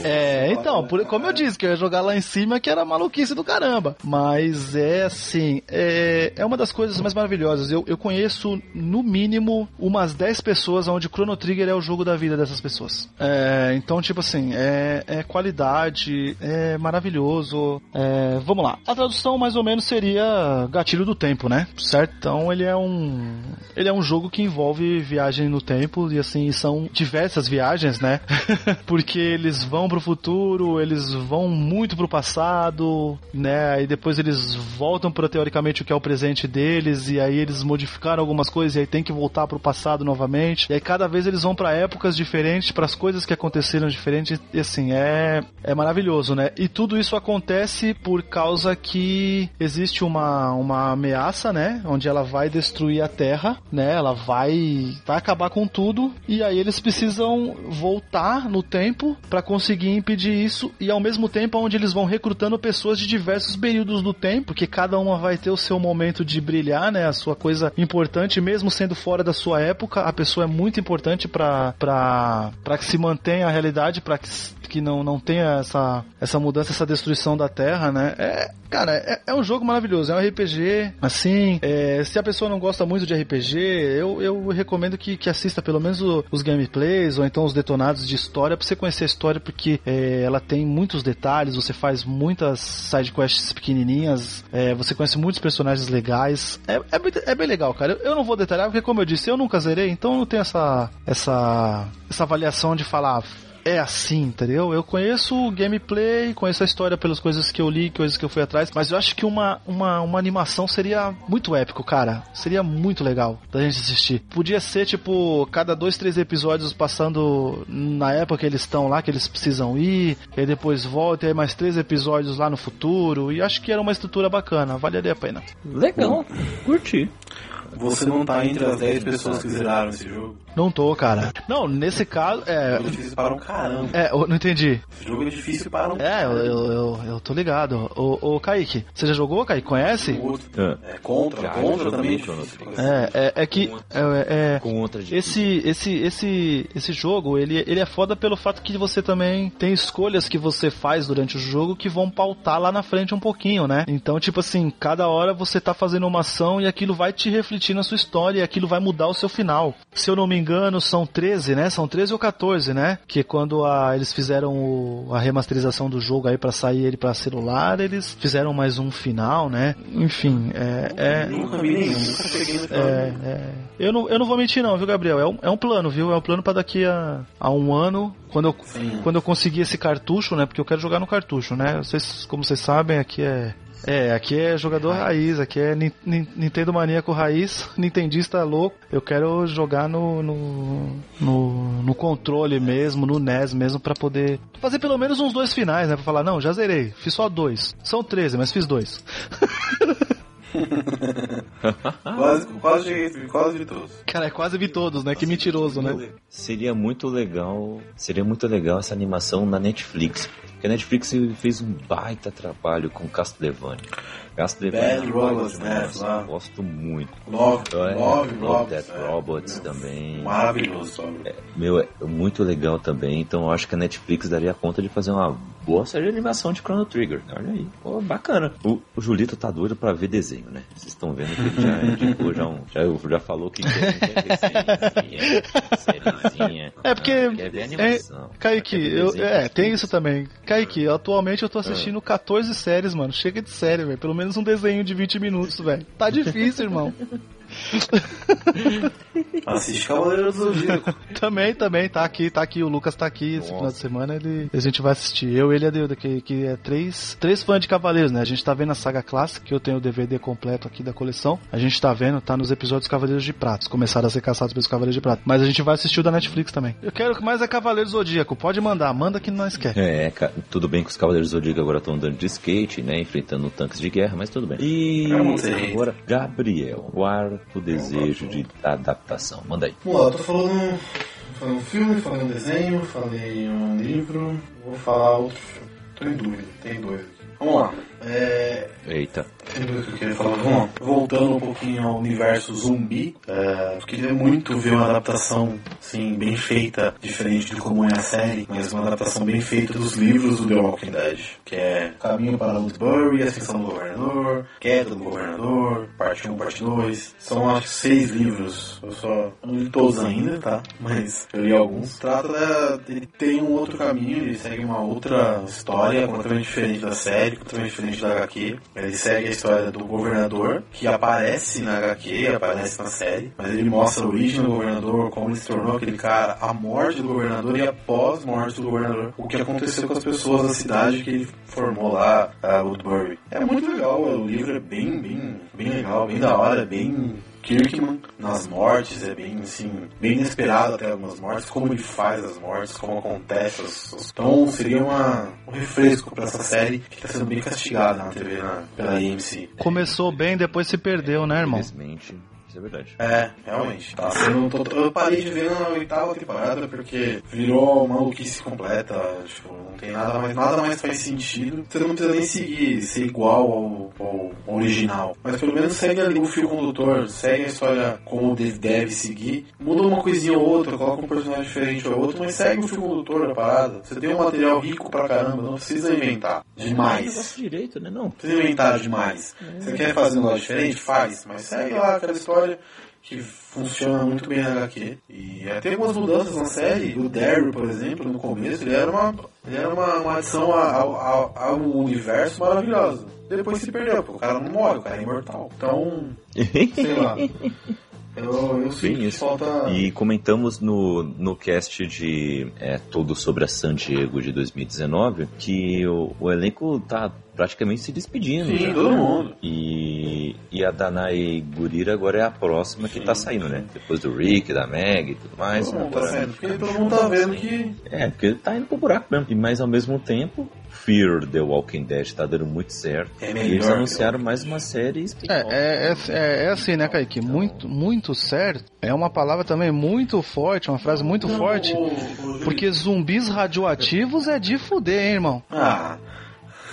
É, então, por, como eu disse, que eu ia jogar lá em cima, que era maluquice do caramba. Mas é assim, é, é uma das coisas mais maravilhosas. Eu, eu conheço, no mínimo, umas 10 pessoas onde Chrono Trigger é o jogo da vida dessas pessoas. É, então, tipo assim, é, é qualidade, é maravilhoso. É, vamos lá. A tradução mais ou menos seria Gatilho do Tempo, né? Certo? Então ele é um ele é um jogo que envolve viagem no tempo e assim são diversas viagens, né? Porque eles vão pro futuro, eles vão muito pro passado, né? E depois eles voltam para teoricamente o que é o presente deles e aí eles modificaram algumas coisas e aí tem que voltar pro passado novamente. E aí cada vez eles vão para épocas diferentes, para as coisas que aconteceram diferentes e assim é é maravilhoso, né? E tudo isso acontece por causa que existe uma, uma ameaça, né? Onde ela vai destruir a Terra, né? Ela vai, vai acabar com tudo e aí eles precisam voltar no tempo para conseguir impedir isso e ao mesmo tempo onde eles vão recrutando pessoas de diversos períodos do tempo, que cada uma vai ter o seu momento de brilhar, né? A sua coisa importante, mesmo sendo fora da sua época, a pessoa é muito importante para que se mantenha a realidade, para que que não, não tenha essa, essa mudança, essa destruição da Terra, né? É, cara, é, é um jogo maravilhoso, é um RPG, assim, é, se a pessoa não gosta muito de RPG, eu, eu recomendo que, que assista pelo menos o, os gameplays ou então os detonados de história pra você conhecer a história, porque é, ela tem muitos detalhes, você faz muitas sidequests pequenininhas, é, você conhece muitos personagens legais, é, é, é bem legal, cara. Eu, eu não vou detalhar, porque como eu disse, eu nunca zerei, então não tenho essa, essa, essa avaliação de falar é assim, entendeu? Eu conheço o gameplay, conheço a história pelas coisas que eu li, coisas que eu fui atrás, mas eu acho que uma, uma, uma animação seria muito épico, cara. Seria muito legal da gente assistir. Podia ser, tipo, cada dois, três episódios passando na época que eles estão lá, que eles precisam ir, e aí depois volta, e aí mais três episódios lá no futuro, e acho que era uma estrutura bacana, valeria a pena. Legal, curti. você não tá entre as 10 pessoas que zeraram esse jogo. Não tô, cara. Não, nesse caso, é. É difícil para um caramba. É, eu não entendi. Esse jogo é difícil para um É, eu, eu, eu, eu tô ligado. Ô, ô, Kaique, você já jogou, Kaique? Conhece? outro. Ah. É, contra, Já, contra também. é. É, é, é que. É, é, outra de esse, esse, esse, esse jogo, ele, ele é foda pelo fato que você também tem escolhas que você faz durante o jogo que vão pautar lá na frente um pouquinho, né? Então, tipo assim, cada hora você tá fazendo uma ação e aquilo vai te refletir na sua história e aquilo vai mudar o seu final. Se eu não me engano, são 13, né? São 13 ou 14, né? Que quando a, eles fizeram o- a remasterização do jogo aí pra sair ele pra celular, eles fizeram mais um final, né? Enfim, é- é, é, é. Eu, não, eu não vou mentir não, viu, Gabriel? É um, é um plano, viu? É um plano pra daqui a, a um ano, quando eu, Sim. quando eu conseguir esse cartucho, né? Porque eu quero jogar no cartucho, né? Vocês, como vocês sabem, aqui é... É, aqui é jogador raiz, aqui é Nin- Nin- Nintendo maníaco raiz, nintendista louco. Eu quero jogar no, no, no, no controle mesmo, no NES mesmo, pra poder fazer pelo menos uns dois finais, né? Pra falar, não, já zerei, fiz só dois. São 13, mas fiz dois. Quase, quase quase vi todos. Cara, é quase vi todos, né? Que mentiroso, né? Seria muito legal, seria muito legal essa animação na Netflix. Porque a Netflix fez um baita trabalho com Castlevania. Castlevania Bad é Robots, né. Gosto muito. Love, É, Love, Love Love. Death é. Robots também. Maravilhoso, sobre. Meu, é muito legal também. Então eu acho que a Netflix daria conta de fazer uma boa série de animação de Chrono Trigger. Olha aí, Pô, bacana. O, o Julito tá doido pra ver desenho, né? Vocês estão vendo que ele já indicou, já, um, já, já falou que quer, desenho, sériezinha. É porque. Ah, quer ver animação. É, Kaique, Quer ver eu, é, tem ver isso também. Kaique, atualmente eu tô assistindo Ah. 14 séries, mano. Chega de série, velho. Pelo menos um desenho de 20 minutos, velho. Tá difícil, irmão. Assiste Cavaleiro do Zodíaco. também, também, tá aqui, tá aqui. O Lucas tá aqui esse Nossa. final de semana. Ele, a gente vai assistir. Eu, ele e a Deuda, que, que é três, três fãs de Cavaleiros, né? A gente tá vendo a saga clássica, que eu tenho o DVD completo aqui da coleção. A gente tá vendo, tá nos episódios Cavaleiros de Pratos. Começaram a ser caçados pelos Cavaleiros de Prato. Mas a gente vai assistir o da Netflix também. Eu quero mais é Cavaleiro Zodíaco. Pode mandar, manda que nós quer. É, tudo bem que os Cavaleiros do Zodíaco agora estão andando de skate, né? Enfrentando tanques de guerra, mas tudo bem. E Eu não sei. agora, Quarto desejo de adaptação. Manda aí. Vamos lá, eu tô falando, falando um filme, falando um desenho, falei um livro, vou falar outro filme. Tô em dúvida, tem dois aqui. Vamos lá. É, Eita. Tem dois que eu queria falar. Vamos lá. Voltando um pouquinho ao universo zumbi, é, eu queria muito ver uma adaptação assim, bem feita, diferente de como é a série, mas uma adaptação bem feita dos livros do The Walking Dead, que é Caminho para Woodbury, Ascensão do Governador, Queda do Governador, Parte 1, Parte 2. São acho seis livros. Eu só não li todos ainda, tá? Mas eu li alguns. Trata ele tem um outro caminho, ele segue uma outra história completamente diferente da série, completamente diferente da HQ. Ele segue a história do governador, que aparece na HQ, aparece na série, mas ele mostra a origem do governador, como ele se tornou aquele cara, a morte do governador e após morte do governador, o que aconteceu com as pessoas da cidade que ele formou lá, a Woodbury. É muito legal, o livro é bem, bem, bem legal, bem da hora, bem Kirkman nas mortes, é bem assim, bem inesperado até algumas mortes, como ele faz as mortes, como acontece as, as- Então seria uma, um refresco pra essa série que está sendo bem castigada na TV na, pela AMC. Começou bem, depois se perdeu, né, irmão? Infelizmente, isso é verdade. É, realmente. Tá sendo. tô- Eu parei de ver na oitava temporada porque virou maluquice completa. Tipo, não tem nada mais. Nada mais faz sentido. Você não precisa nem seguir, ser igual ao, ao original. Mas pelo menos segue ali o fio condutor, segue a história como deve, deve seguir. Muda uma coisinha ou outra, coloca um personagem diferente ou outro, mas segue o fio condutor da parada. Você tem um material rico pra caramba, não precisa inventar demais. direito, né? Não. Não precisa inventar demais. Você quer fazer um negócio diferente? Faz. Mas segue lá aquela história que funciona muito bem na HQ. E é, tem algumas mudanças na série. O Daryl, por exemplo, no começo, ele era uma, ele era uma, uma adição ao, ao, ao universo maravilhosa. Depois se perdeu, porque o cara não morre, o cara é imortal. Então, sei lá. Eu, eu isso. falta... E comentamos no, no cast de é, Tudo sobre a San Diego de 2019 que o, o elenco tá praticamente se despedindo. Sim, já. todo mundo. E, e a Danai Gurira agora é a próxima que tá saindo, né? Depois do Rick, da Meg e tudo mais. Todo mundo tá saindo, porque todo mundo tá vendo que É, porque ele tá indo pro buraco mesmo. E, mas ao mesmo tempo, Fear the Walking Dead tá dando muito certo. É e eles anunciaram mais uma série. É, é, é, é assim, né, Kaique? Muito, muito certo. É uma palavra também muito forte, uma frase muito forte. Porque zumbis radioativos é de fuder, hein, irmão? Ah,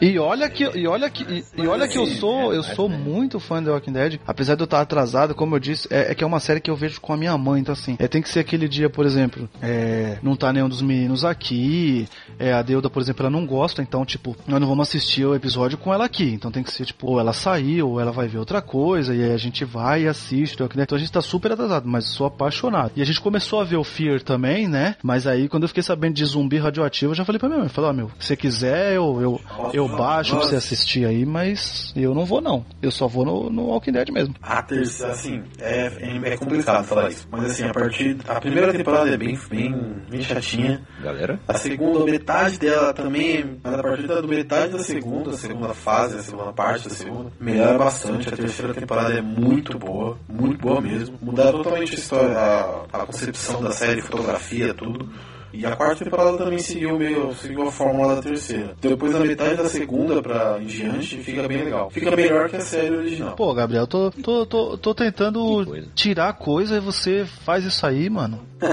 E olha que, e olha que, e, e olha que eu sou, eu sou muito fã de Walking Dead, apesar de eu estar atrasado, como eu disse, é, é que é uma série que eu vejo com a minha mãe, então assim, é, tem que ser aquele dia, por exemplo, é, não tá nenhum dos meninos aqui, é, a Deuda, por exemplo, ela não gosta, então, tipo, nós não vamos assistir o episódio com ela aqui, então tem que ser, tipo, ou ela saiu, ou ela vai ver outra coisa, e aí a gente vai e assiste, The Walking Dead. então a gente tá super atrasado, mas sou apaixonado. E a gente começou a ver o Fear também, né, mas aí quando eu fiquei sabendo de zumbi radioativo, eu já falei pra minha mãe, falei, ó, meu, se quiser, eu, eu, eu baixo pra você assistir aí, mas eu não vou não. Eu só vou no, no Walking Dead mesmo. a terceira, assim, é, é, é complicado falar isso. Mas assim, a partir. A primeira temporada é bem, bem, bem chatinha. Galera, A segunda, metade dela também, mas a partir da metade da segunda, a segunda fase, a segunda parte da segunda, melhora bastante. A terceira temporada é muito boa, muito boa mesmo. Mudaram totalmente a história, a, a concepção da série, fotografia, tudo. E a quarta temporada também seguiu meio, seguiu a fórmula da terceira. Depois da metade da segunda pra em diante, fica bem legal. Fica melhor que a série original. Pô, Gabriel, tô, tô, tô, tô tentando coisa. tirar coisa e você faz isso aí, mano.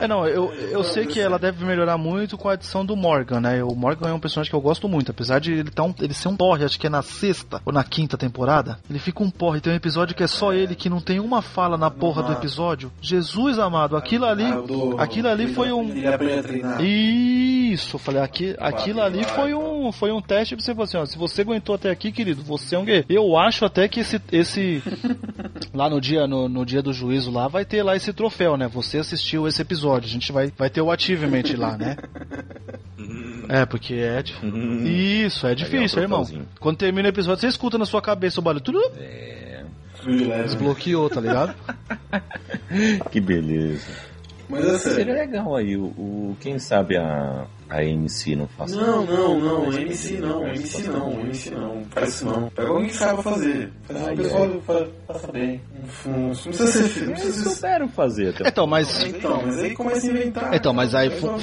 É, não, eu, eu sei que ela deve melhorar muito com a adição do Morgan, né? O Morgan é um personagem que eu gosto muito, apesar de ele, tá um, ele ser um porre, acho que é na sexta ou na quinta temporada. Ele fica um porre, tem um episódio que é só ele, que não tem uma fala na porra do episódio. Jesus amado, aquilo ali, Ah, aquilo ali foi um... Ele aprende a treinar. Isso, eu falei, aqui, aquilo ali foi um, foi um teste pra você falar assim, ó, se você aguentou até aqui, querido, você é um guerreiro. Eu acho até que esse, esse lá no dia, no, no dia do juízo lá, vai ter lá esse troféu, né? Você assistiu esse episódio, a gente vai, vai ter o achievement lá, né? É, porque é difícil. Hum. Isso, é difícil, é irmão. Quando termina o episódio, você escuta na sua cabeça o barulho, tudo é, desbloqueou, tá ligado? que beleza. Mas é sério. Seria legal aí, o, o- quem sabe a, a MC não faça Não, não, não, MC não, MC não, MC não, faz isso não. Pega alguém que saiba fazer. Faz o pessoal fa- faça bem. Não, não precisa ser filho, não Eles precisa ser. souberam fazer Então, mas Então, mas aí começa a inventar. Então, mas aí Faz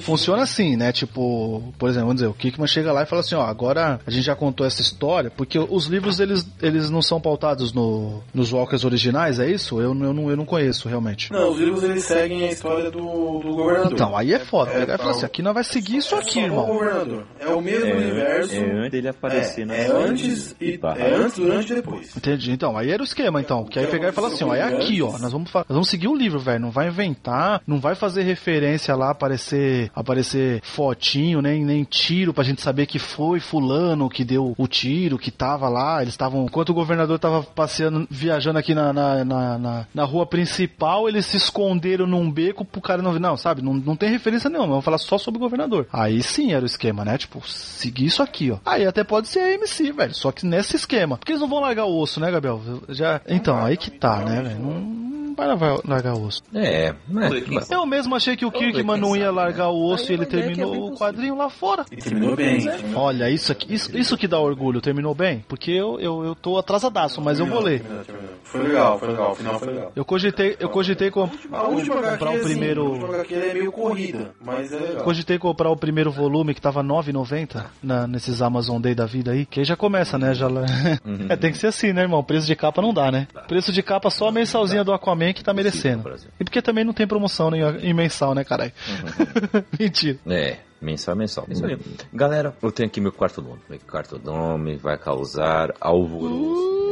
funciona assim, né? Tipo, por exemplo, vamos dizer, o Kickman chega lá e fala assim, ó, agora a gente já contou essa história, porque os livros eles, eles não são pautados no, nos Walkers originais, é isso? Eu, eu, não, eu não conheço realmente. Não, os livros eles seguem a história do, do governador. Então, aí é foda. É, e falar assim, aqui nós vai seguir isso É aqui, irmão. governador. É o mesmo É, universo. é antes dele aparecer na é, é série. antes e Tá. é antes, durante e depois. Entendi. Então, aí era o esquema, então. Que aí pegar e falar assim, ó, é aqui, ó. Nós vamos, nós vamos seguir o livro, velho. Não vai inventar, não vai fazer referência lá, aparecer, aparecer fotinho, nem, nem tiro pra gente saber que foi fulano que deu o tiro, que tava lá. Eles estavam. Enquanto o governador tava passeando, viajando aqui na, na, na, na- na rua principal, eles se esconderam num beco pro cara não ver. Não, sabe? Não, não tem referência nenhuma. Vamos falar só sobre o governador. Aí sim era o esquema, né? Tipo, seguir isso aqui, ó. Aí até pode ser a MC, velho. Só que nesse esquema. Porque eles não vão largar o osso, né, Gabriel? Já... Então, aí que tá, né, velho? Não, vai largar- o osso. É, mas, Eu mesmo achei que o Kirkman não ia largar o osso e ele terminou o quadrinho lá fora. E terminou bem. Olha, isso, aqui, isso, isso que dá orgulho. Terminou bem? Porque eu, eu, eu tô atrasadaço, mas eu vou ler. Foi legal, foi legal. O final foi legal. Eu cogitei, eu cogitei com- A última HQ, comprar o assim, a primeiro. última HQ é meio corrida, mas é legal. Cogitei comprar o primeiro volume que tava R$ 9,90 na- nesses Amazon Day da vida aí. Que aí já começa, né? Já... é, tem que ser assim, né, irmão? Preço de capa não dá, né? Preço de capa só a mensalzinha do Aquaman que tá merecendo. E porque também não tem promoção em, em mensal, né, caralho? Mentira. É, mensal, mensal. Isso. Galera, eu tenho aqui meu quarto nome. Meu quarto nome vai causar alvoroço nesse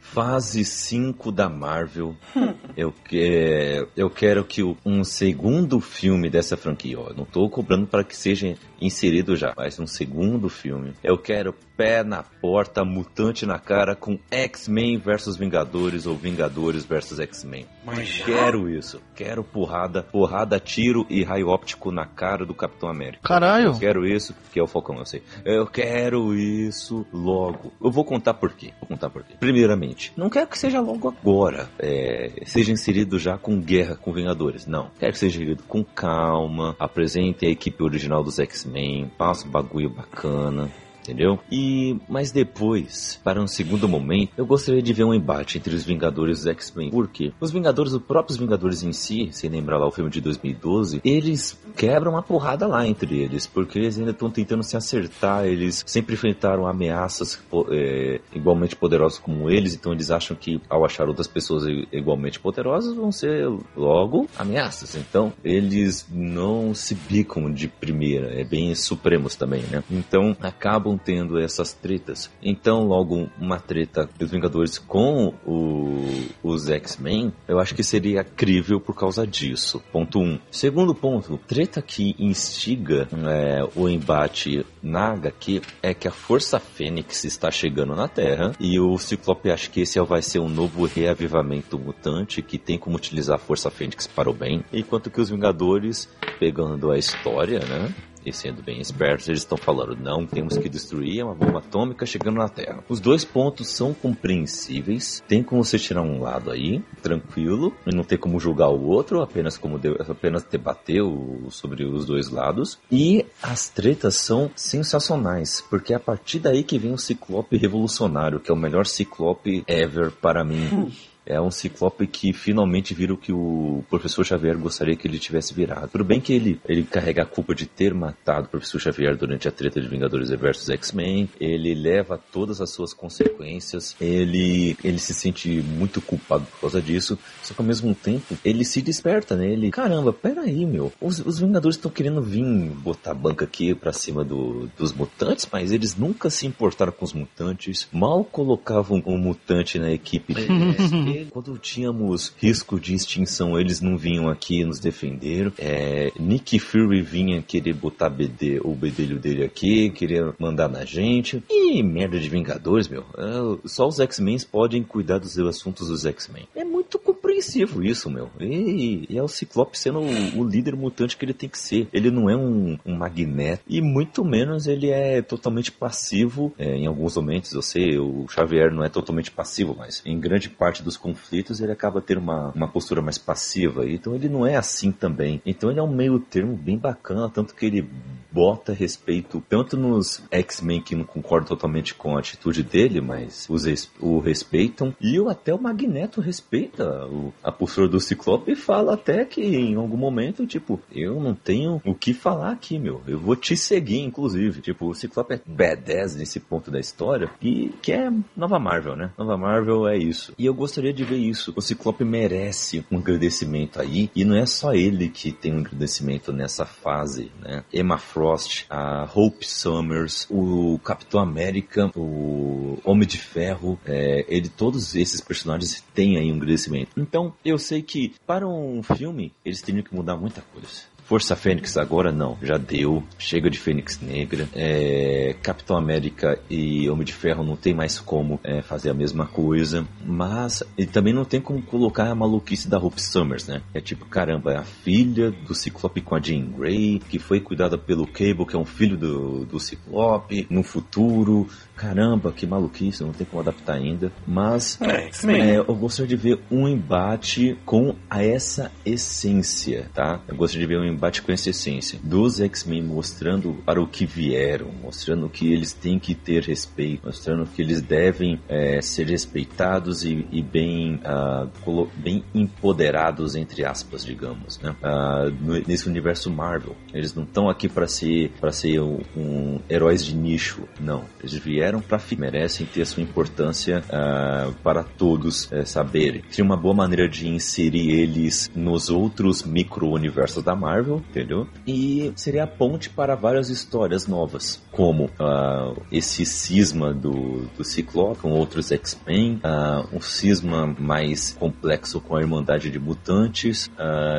Fase 5 da Marvel. eu, que, eu quero que um segundo filme dessa franquia, ó, não tô cobrando para que seja inserido já, mas um segundo filme. Eu quero pé na porta, mutante na cara com X-Men versus Vingadores ou Vingadores versus X-Men. Mas? Quero isso. Quero porrada, porrada, tiro e raio óptico na cara do Capitão América. Caralho. Eu quero isso, que é o Falcão, eu sei. Eu quero isso logo. Eu vou contar por quê. Vou contar por quê. Primeiramente, não quero que seja logo agora. é, seja inserido já com guerra com Vingadores. Não. Quero que seja inserido com calma. Apresente a equipe original dos X-Men. Passa um bagulho bacana. Entendeu? E mas depois, para um segundo momento, eu gostaria de ver um embate entre os Vingadores e os X-Men. Por quê? Os Vingadores, os próprios Vingadores em si, se lembrar lá o filme de 2012, eles quebram uma porrada lá entre eles, porque eles ainda estão tentando se acertar, eles sempre enfrentaram ameaças é, igualmente poderosas como eles, então eles acham que ao achar outras pessoas igualmente poderosas vão ser logo ameaças. Então eles não se bicam de primeira, é bem supremos também, né? Então acabam tendo essas tretas. Então logo uma treta dos Vingadores com o, os X-Men, eu acho que seria crível por causa disso. Ponto 1. Um. Segundo ponto, treta que instiga é, o embate na HQ é que a Força Fênix está chegando na Terra e o Ciclope acha que esse vai ser um novo reavivamento mutante que tem como utilizar a Força Fênix para o bem, enquanto que os Vingadores, pegando a história, né? E sendo bem espertos, eles estão falando: não temos que destruir uma bomba atômica chegando na Terra. Os dois pontos são compreensíveis, tem como você tirar um lado aí, tranquilo, e não tem como julgar o outro, apenas como apenas debater o, sobre os dois lados. E as tretas são sensacionais, porque é a partir daí que vem o Ciclope revolucionário, que é o melhor Ciclope ever para mim. é um ciclope que finalmente vira o que o professor Xavier gostaria que ele tivesse virado. Tudo bem que ele, ele carrega a culpa de ter matado o professor Xavier durante a treta de Vingadores versus X-Men, ele leva todas as suas consequências, ele, ele se sente muito culpado por causa disso, só que ao mesmo tempo ele se desperta, né? Ele, caramba, peraí, meu, os, os Vingadores estão querendo vir botar a banca aqui pra cima do, dos mutantes, mas eles nunca se importaram com os mutantes, mal colocavam um mutante na equipe. É, quando tínhamos risco de extinção, eles não vinham aqui nos defender. É, Nick Fury vinha querer botar BD, o bedelho dele aqui, querer mandar na gente. E merda de Vingadores, meu. É, só os X-Men podem cuidar dos assuntos dos X-Men. É muito compreensivo isso, meu. E, e, é o Ciclope sendo o, o, líder mutante que ele tem que ser. Ele não é um, um magneto. E muito menos ele é totalmente passivo. É, em alguns momentos, eu sei, o Xavier não é totalmente passivo, mas em grande parte dos conflitos ele acaba tendo uma, uma postura mais passiva. Então ele não é assim também. Então ele é um meio termo bem bacana, tanto que ele bota respeito tanto nos X-Men que não concordam totalmente com a atitude dele, mas os, o respeitam, e até o Magneto respeita o, a postura do Ciclope fala até que em algum momento, tipo, eu não tenho o que falar aqui, meu, eu vou te seguir, inclusive. Tipo, o Ciclope é badass nesse ponto da história, e que é Nova Marvel, né? Nova Marvel é isso. E eu gostaria de ver isso. O Ciclope merece um agradecimento aí, e não é só ele que tem um agradecimento nessa fase, né? Emma Frost, a Hope Summers, o Capitão América, o Homem de Ferro, é, ele, todos esses personagens têm aí um agradecimento. Então, eu sei que para um filme, eles teriam que mudar muita coisa. Força Fênix agora não, já deu. Chega de Fênix Negra. É, Capitão América e Homem de Ferro não tem mais como é, fazer a mesma coisa. Mas e também não tem como colocar a maluquice da Hope Summers, né? É tipo, caramba, é a filha do Ciclope com a Jean Grey, que foi cuidada pelo Cable, que é um filho do, do Ciclope, no futuro. Caramba, que maluquice, não tem como adaptar ainda. Mas é, é, eu gostaria de ver um embate com essa essência, tá? Eu gostaria de ver um embate com essa essência dos X-Men mostrando para o que vieram, mostrando que eles têm que ter respeito, mostrando que eles devem é, ser respeitados e, e bem, uh, bem empoderados, entre aspas, digamos, né? Uh, nesse universo Marvel. Eles não estão aqui para ser, para ser um, um heróis de nicho, não. Eles vieram para merecem ter a sua importância uh, para todos uh, saberem. Seria uma boa maneira de inserir eles nos outros micro-universos da Marvel entendeu? E seria a ponte para várias histórias novas, como uh, esse cisma do, do Ciclope com outros X-Men, uh, um cisma mais complexo com a Irmandade de Mutantes,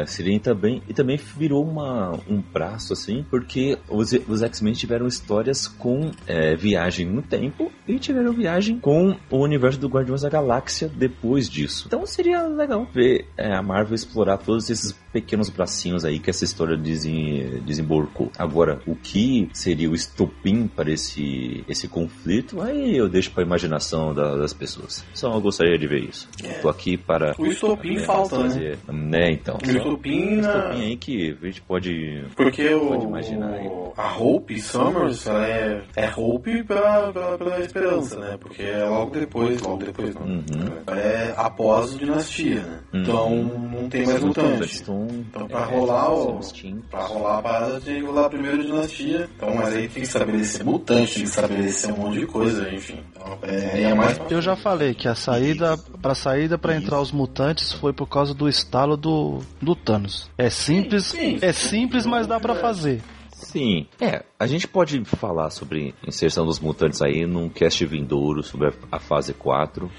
seria também, e também virou uma, um braço assim, porque os, os X-Men tiveram histórias com é, viagem no tempo e tiveram viagem com o universo do Guardiões da Galáxia depois disso. Então seria legal ver é, a Marvel explorar todos esses pequenos bracinhos aí que essa história desen, desemborcou. Agora, o que seria o estopim para esse, esse conflito, aí eu deixo para a imaginação da, das pessoas. Só eu gostaria de ver isso. É. Tô aqui para. O estopim é, falta, né? fazer, né? né? então. O estopim, na... estopim aí que a gente pode. Porque pode o, imaginar aí. a Hope Summers ela é, é Hope pela, pela esperança, né? Porque é logo depois, logo depois não. Uhum. É após o Dinastia, né? Uhum. Então não tem mais mutante. Então pra é, rolar o. Pra rolar a parada tem que rolar primeiro Dinastia. Então, mas aí tem que estabelecer mutante, tem que estabelecer um monte de coisa, enfim. Então, é, é mais. Eu já falei que a saída. Pra saída para entrar os mutantes foi por causa do estalo do, do Thanos. É simples, sim, sim. é simples, mas dá para fazer. Sim. É, a gente pode falar sobre inserção dos mutantes aí num cast vindouro sobre a, fase 4.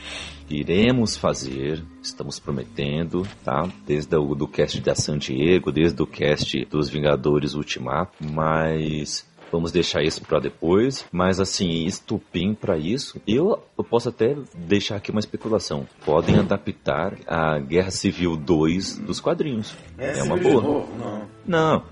Iremos fazer, estamos prometendo, tá? Desde o do cast da San Diego, desde o cast dos Vingadores Ultimato, mas Vamos deixar isso para depois. Mas assim, estupim para isso, eu, eu posso até deixar aqui uma especulação. Podem adaptar a Guerra Civil 2 dos quadrinhos. É, é uma boa. Não. Não,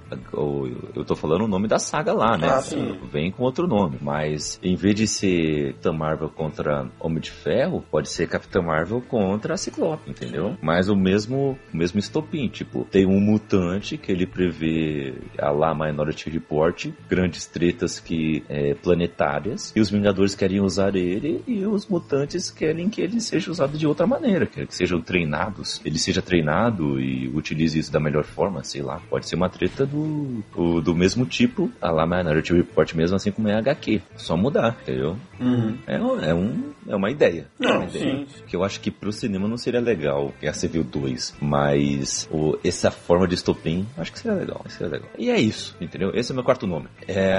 eu tô falando o nome da saga lá, né? Ah, sim. Vem com outro nome. Mas em vez de ser Capitã Marvel contra Homem de Ferro, pode ser Capitã Marvel contra a Ciclope, entendeu? Mas o mesmo, o mesmo estopim. Tipo, tem um mutante que ele prevê a lá Minority Report, grandes tretas que é, planetárias, e os Vingadores querem usar ele, e os mutantes querem que ele seja usado de outra maneira, querem que sejam treinados, ele seja treinado e utilize isso da melhor forma, sei lá. Pode ser uma treta do, do, do mesmo tipo, a lá Minority Report mesmo, assim como é a HQ. Só mudar, entendeu? Uhum. É, é, um, é uma ideia. Não, é uma ideia. Sim. Que eu acho que pro cinema não seria legal, que a Civil 2, mas o, essa forma de estopim, acho que seria legal, seria legal. E é isso, entendeu? Esse é o meu quarto nome. É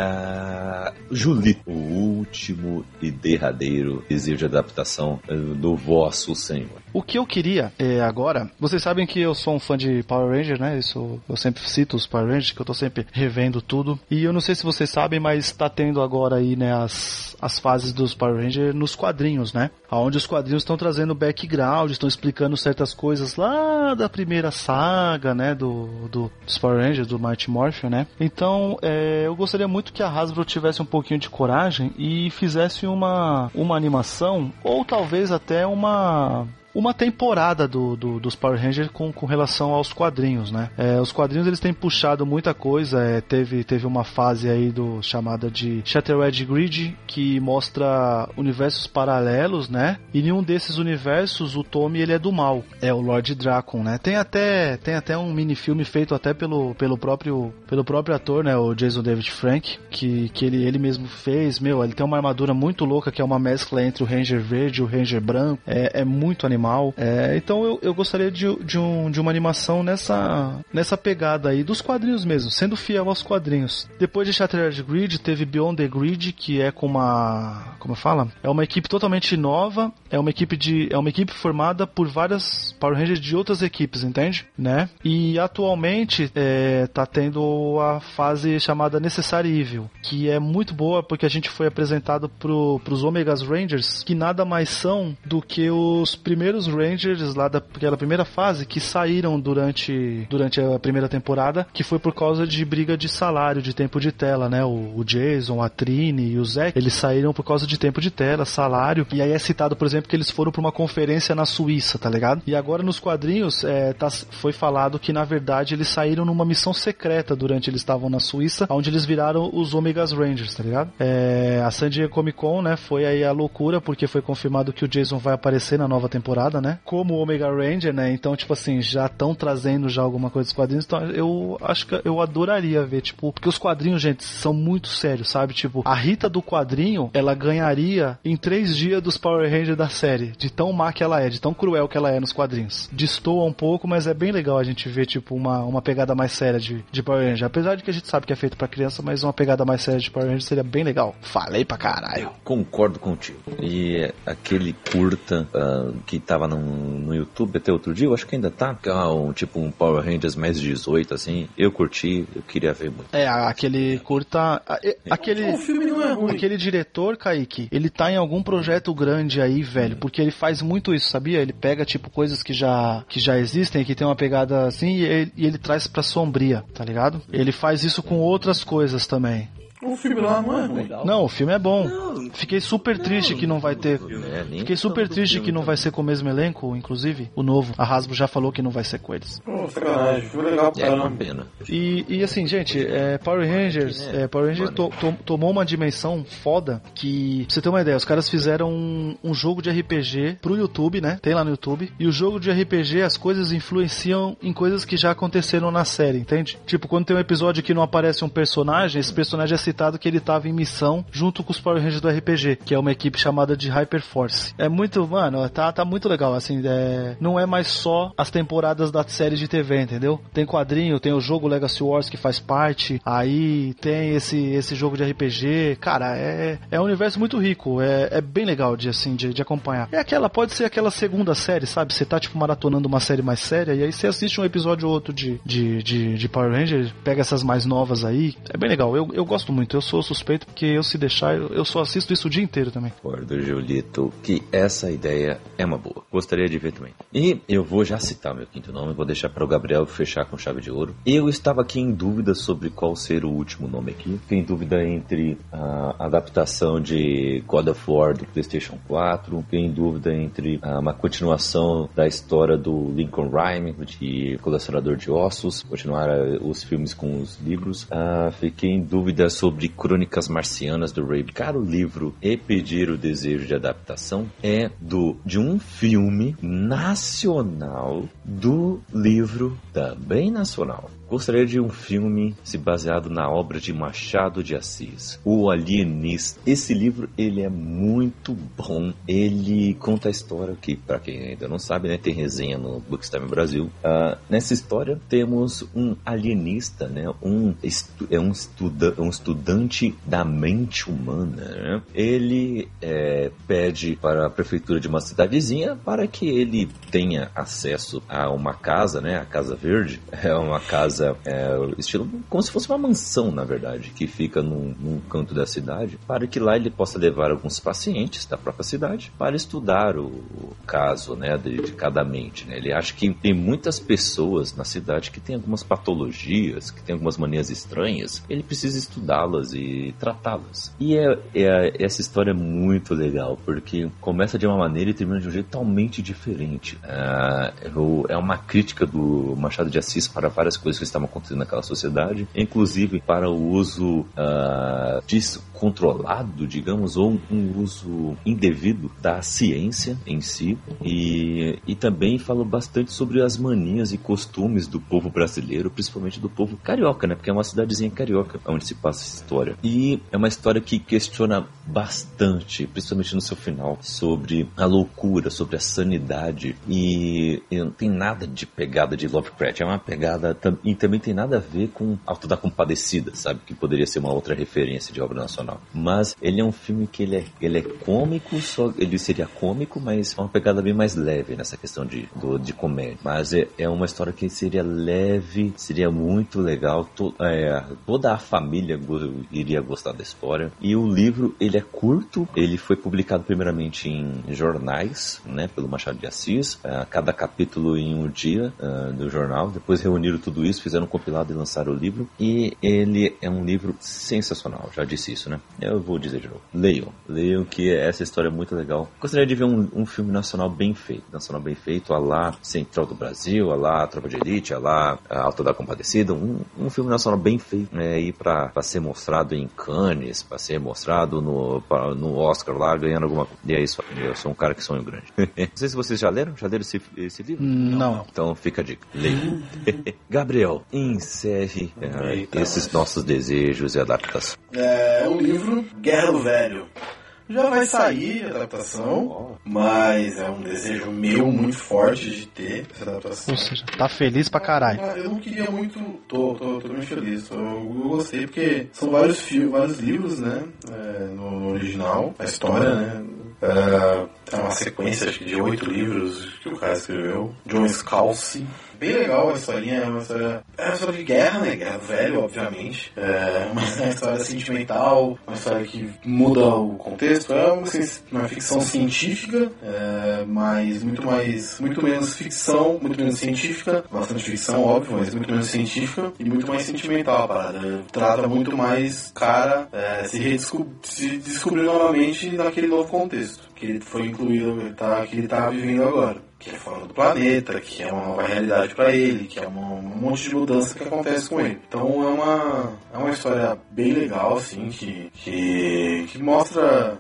Julito, o último e derradeiro desejo de adaptação do vosso Senhor. O que eu queria é, agora, vocês sabem que eu sou um fã de Power Ranger, né? Isso eu sempre cito os Power Rangers, que eu tô sempre revendo tudo. E eu não sei se vocês sabem, mas tá tendo agora aí, né, as, as fases dos Power Rangers nos quadrinhos, né? Onde os quadrinhos estão trazendo background, estão explicando certas coisas lá da primeira saga, né? Do, do Power Rangers, do Mighty Morphin, né? Então, é, eu gostaria muito que a Hasbro tivesse um pouquinho de coragem e fizesse uma, uma animação, ou talvez até uma uma temporada do, do, dos Power Rangers com, com relação aos quadrinhos, né? É, os quadrinhos eles têm puxado muita coisa. É, teve, teve uma fase aí do chamada de Shattered Grid que mostra universos paralelos, né? E em um desses universos o Tommy ele é do mal, é o Lord Dracon, né? Tem até tem até um mini filme feito até pelo, pelo próprio pelo próprio ator, né? O Jason David Frank que, que ele, ele mesmo fez. Meu, ele tem uma armadura muito louca que é uma mescla entre o Ranger verde e o Ranger branco. É, é muito animado É, então eu, eu gostaria de, de, um, de uma animação nessa, nessa pegada aí, dos quadrinhos mesmo, sendo fiel aos quadrinhos. Depois de Shattered Grid, teve Beyond the Grid, que é com uma. Como fala? É uma equipe totalmente nova, é uma equipe de. É uma equipe formada por várias Power Rangers de outras equipes, entende? Né? E atualmente é, tá tendo a fase chamada Necessary Evil, que é muito boa porque a gente foi apresentado pro, pros Omegas Rangers, que nada mais são do que os primeiros primeiros Rangers lá daquela primeira fase que saíram durante, durante a primeira temporada, que foi por causa de briga de salário, de tempo de tela, né? O, o Jason, a Trini e o Zack, eles saíram por causa de tempo de tela, salário. E aí é citado, por exemplo, que eles foram para uma conferência na Suíça, tá ligado? E agora nos quadrinhos é, tá, foi falado que na verdade eles saíram numa missão secreta durante eles estavam na Suíça, onde eles viraram os Omegas Rangers, tá ligado? É, a San Diego Comic Con, né? Foi aí a loucura porque foi confirmado que o Jason vai aparecer na nova temporada temporada, né? Como Omega Ranger, né? Então, tipo assim, já estão trazendo já alguma coisa dos quadrinhos. Então, eu acho que eu adoraria ver, tipo, porque os quadrinhos, gente, são muito sérios, sabe? Tipo, a Rita do quadrinho, ela ganharia em três dias dos Power Rangers da série. De tão má que ela é, de tão cruel que ela é nos quadrinhos. Destoa um pouco, mas é bem legal a gente ver, tipo, uma, uma pegada mais séria de, de Power Ranger. Apesar de que a gente sabe que é feito para criança, mas uma pegada mais séria de Power Ranger seria bem legal. Falei pra caralho. Concordo contigo. E aquele curta uh, que tava no, no YouTube até outro dia, eu acho que ainda tá, que é um, tipo um Power Rangers mais 18, assim. Eu curti, eu queria ver muito. É, aquele curta. Aquele. O filme não é ruim. Aquele diretor, Kaique, ele tá em algum projeto grande aí, velho, porque ele faz muito isso, sabia? Ele pega, tipo, coisas que já, que já existem, que tem uma pegada assim, e ele, e ele traz pra sombria, tá ligado? Ele faz isso com outras coisas também. O filme lá não é ruim. Não, o filme é bom. Fiquei super triste que não vai ter. Fiquei super triste que não vai ser com o mesmo elenco, inclusive, o novo. A Hasbro já falou que não vai ser com eles. Pô, sacanagem, filme legal pra É uma pena. E, e assim, gente, é, Power Rangers, é, Power Rangers to- to- tomou uma dimensão foda que, pra você ter uma ideia, os caras fizeram um, um jogo de RPG pro YouTube, né? Tem lá no YouTube. E o jogo de RPG, as coisas influenciam em coisas que já aconteceram na série, entende? Tipo, quando tem um episódio que não aparece um personagem, esse personagem é citado que ele tava em missão junto com os Power Rangers do RPG, que é uma equipe chamada de Hyperforce. É muito, mano, tá, tá muito legal, assim, é, não é mais só as temporadas da série de TV, entendeu? Tem quadrinho, tem o jogo Legacy Wars que faz parte, aí tem esse, esse jogo de RPG, cara, é, é um universo muito rico, é, é bem legal de, assim, de, de acompanhar. É aquela, pode ser aquela segunda série, sabe? Você tá, tipo, maratonando uma série mais séria, e aí você assiste um episódio ou outro de, de, de, de Power Rangers, pega essas mais novas aí, é bem legal, eu, eu gosto muito, eu sou suspeito porque eu se deixar, eu, eu só assisto isso o dia inteiro também. Concordo, Julito, que essa ideia é uma boa. Gostaria de ver também. E eu vou já citar meu quinto nome, vou deixar para o Gabriel fechar com chave de ouro. Eu estava aqui em dúvida sobre qual ser o último nome aqui. Fiquei em dúvida entre a adaptação de God of War do PlayStation 4, fiquei em dúvida entre uma continuação da história do Lincoln Rhyme, de Colecionador de Ossos, continuar os filmes com os livros. Ah, fiquei em dúvida sobre Crônicas Marcianas do Ray. Cara, o livro E Pedir o Desejo de Adaptação é do de um filme nacional do livro também nacional. Gostaria de um filme se baseado na obra de Machado de Assis, O Alienista. Esse livro ele é muito bom. Ele conta a história que, para quem ainda não sabe, né, tem resenha no Bookstime Brasil. Ah, nessa história temos um alienista, né, um é um, estuda um estudante da mente humana. Né? Ele é, pede para a prefeitura de uma cidadezinha para que ele tenha acesso a uma casa, né, a Casa Verde. É uma casa é, estilo como se fosse uma mansão, na verdade, que fica num, num canto da cidade, para que lá ele possa levar alguns pacientes da própria cidade para estudar o, o caso, né, de, de cada mente. Né? Ele acha que tem muitas pessoas na cidade que têm algumas patologias, que têm algumas manias estranhas. Ele precisa estudá-las e tratá-las. E é, é- essa história é muito legal porque começa de uma maneira e termina de um jeito totalmente diferente. Ah, é uma crítica do Machado de Assis para várias coisas estavam acontecendo naquela sociedade, inclusive para o uso ah, descontrolado, digamos, ou um uso indevido da ciência em si. E, e também fala bastante sobre as manias e costumes do povo brasileiro, principalmente do povo carioca, né? Porque é uma cidadezinha carioca onde se passa essa história. E é uma história que questiona bastante, principalmente no seu final, sobre a loucura, sobre a sanidade. E, e não tem nada de pegada de Lovecraft. É uma pegada. Tam- também tem nada a ver com Alto da Compadecida, sabe? Que poderia ser uma outra referência de obra nacional. Mas ele é um filme que ele é, ele é cômico, só ele seria cômico, mas é uma pegada bem mais leve nessa questão de, do, de comédia. Mas é, é uma história que seria leve, seria muito legal. To, é, toda a família iria gostar da história. E o livro, ele é curto, ele foi publicado primeiramente em jornais, né, pelo Machado de Assis, ah, cada capítulo em um dia ah, do jornal. Depois reuniram tudo isso, fizeram um compilado e lançaram o livro. E ele é um livro sensacional, já disse isso, né? Eu vou dizer de novo. Leiam, leiam que essa história é muito legal. Gostaria de ver um, um filme nacional bem feito, nacional bem feito, a lá Central do Brasil, a lá Tropa de Elite, a lá a Alta da Compadecida, um, um filme nacional bem feito, né? E pra, pra ser mostrado em Cannes, pra ser mostrado no, pra- no Oscar lá, ganhando alguma coisa. E é isso, eu sou um cara que sonho grande. Não sei se vocês já leram, já leram esse, esse livro? Não. Então fica a dica. Leia. Gabriel, encerre eh, Eita. esses nossos desejos e adaptações. É o livro Guerra do Velho. Já vai sair a adaptação, mas é um desejo meu muito forte de ter essa adaptação. Ou seja, tá feliz pra caralho. Ah, Eu não queria muito. Tô, tô, tô muito feliz. Eu, eu gostei porque são vários filmes, vários livros, né? é, no, original, a história, né? É, é uma sequência acho que de oito livros que o cara escreveu. John Scalzi. Bem legal a historinha, é uma história, é uma história de guerra, né? Guerra velho, obviamente. É uma, uma história sentimental, uma história que muda o contexto. É uma, uma ficção científica, é, mas muito mais, muito menos ficção, muito menos científica, bastante ficção, óbvio, mas muito menos científica e muito mais sentimental a parada. Trata muito mais cara é, se, redescob se descobrir novamente naquele novo contexto que ele foi incluído, tá, que ele tá vivendo agora. Que é fora do planeta, que é uma nova realidade para ele, que é uma, um monte de mudança que acontece com ele. Então é uma, é uma história bem legal, assim, que, que, que mostra.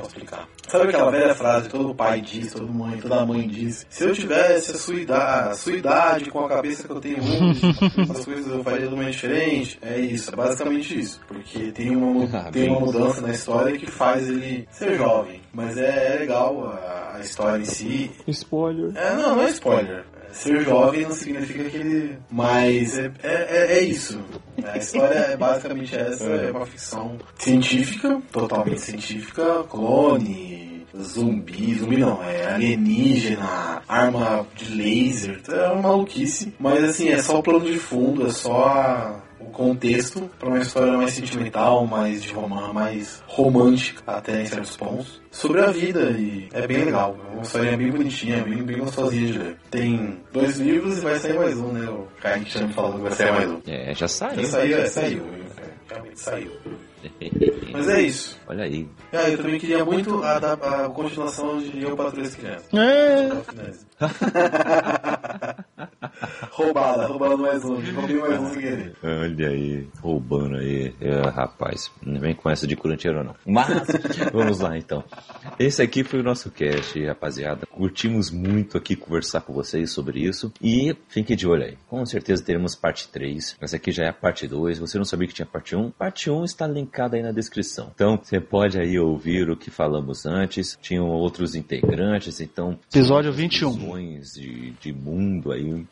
Posso explicar? Sabe aquela velha frase que todo pai diz, toda mãe, toda mãe diz? Se eu tivesse a sua idade, a sua idade com a cabeça que eu tenho hoje, as coisas eu faria totalmente diferente. É isso, é basicamente isso. Porque tem uma, ah, tem uma mudança na história que faz ele ser jovem. Mas é, é legal a, a, história em si. Spoiler. É, não, não é spoiler. Ser jovem não significa que ele. Mas é, é, é isso. A história é basicamente essa: é uma ficção científica, totalmente científica, clone, zumbi, zumbi não, é alienígena, arma de laser, é uma maluquice. Mas assim, é só o plano de fundo, é só a contexto para uma história mais sentimental, mais de romance, mais romântica até em certos pontos, sobre a vida e é bem legal. É uma história bem bonitinha, bem, bem gostosinha de ler. Tem dois livros e vai sair mais um, né? O Kaique tinha me falado que vai sair mais um. É, já saiu. Já saiu, é, saiu. Realmente saiu. Mas é isso. Olha aí. Ah, eu também queria muito a, a, a continuação de Eu Patrulho as Crianças. É. roubada, roubada mais um. Roubei mais um sem querer. Olha aí, roubando aí. É, rapaz, não vem com essa de curanteiro não. Mas, vamos lá então. Esse aqui foi o nosso cast, rapaziada. Curtimos muito aqui conversar com vocês sobre isso. E fiquem de olho aí. Com certeza teremos parte 3. Essa aqui já é a parte 2. Você não sabia que tinha parte 1? Parte 1 está linkada aí na descrição. Então, você pode aí ouvir o que falamos antes. Tinham outros integrantes, então... Episódio 21. De, de mundo aí.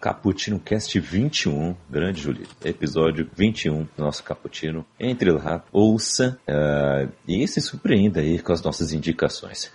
Caputino Cast 21. Grande, Julito. Episódio 21 do nosso Caputino. Entre lá, ouça uh, e se surpreenda aí com as nossas indicações.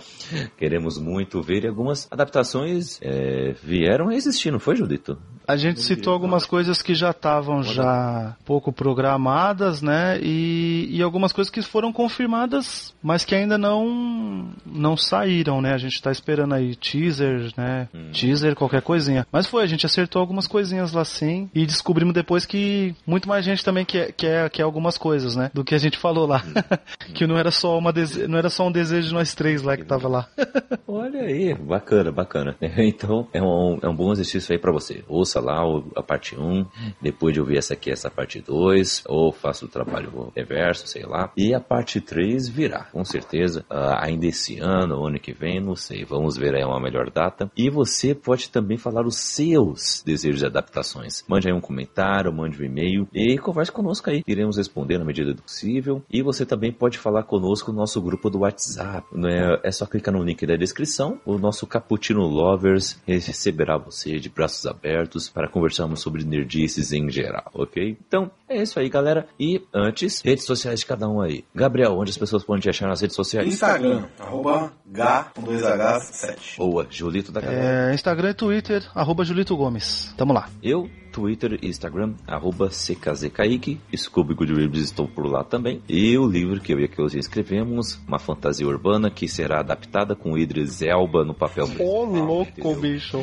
Queremos muito ver e algumas adaptações é, vieram a existir, não foi, Julito? A gente citou algumas coisas que já estavam já pouco programadas, né? E, e algumas coisas que foram confirmadas, mas que ainda não não saíram, né? A gente está esperando aí teaser, né? Hum. Teaser, qualquer coisinha. Mas foi, a gente acertou algumas coisinhas lá sim e descobrimos depois que muito mais gente também quer, quer, quer algumas coisas, né? Do que a gente falou lá. Hum. que não era só uma dese... não era só um desejo de nós três lá que tava lá. Olha aí, bacana, bacana. Então é um, é um bom exercício aí para você. Ouça lá a parte 1, depois de ouvir essa aqui, essa parte 2, ou faça o trabalho reverso, sei lá. E a parte 3 virá, com certeza, uh, ainda esse ano, ano que vem, não sei. Vamos ver aí uma melhor data. E você pode também falar os seus desejos de adaptações. Mande aí um comentário, mande um e-mail e converse conosco aí. Iremos responder na medida do possível. E você também pode falar conosco no nosso grupo do WhatsApp. É, é só clicar no link da descrição. O nosso Cappuccino Lovers receberá você de braços abertos para conversarmos sobre nerdices em geral, ok? Então, é isso aí, galera. E antes, redes sociais de cada um aí. Gabriel, onde as pessoas podem te achar nas redes sociais? Instagram, arroba H com dois Hs 7. Boa, Julito da galera. É, Instagram e Twitter, arroba Julito Gomes. Tamo lá. Eu Twitter e Instagram, arroba CKZKaique. Scooby Goodreads estou por lá também. E o livro que eu e a Keuzinha escrevemos, uma fantasia urbana que será adaptada com Idris Elba no papel Ô, oh, louco, bicho!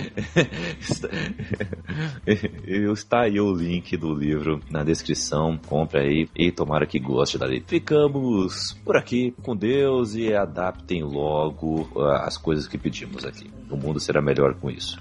Está aí o link do livro na descrição. Compre aí e tomara que goste da letra. Ficamos por aqui com Deus e adaptem logo uh, as coisas que pedimos aqui. O mundo será melhor com isso.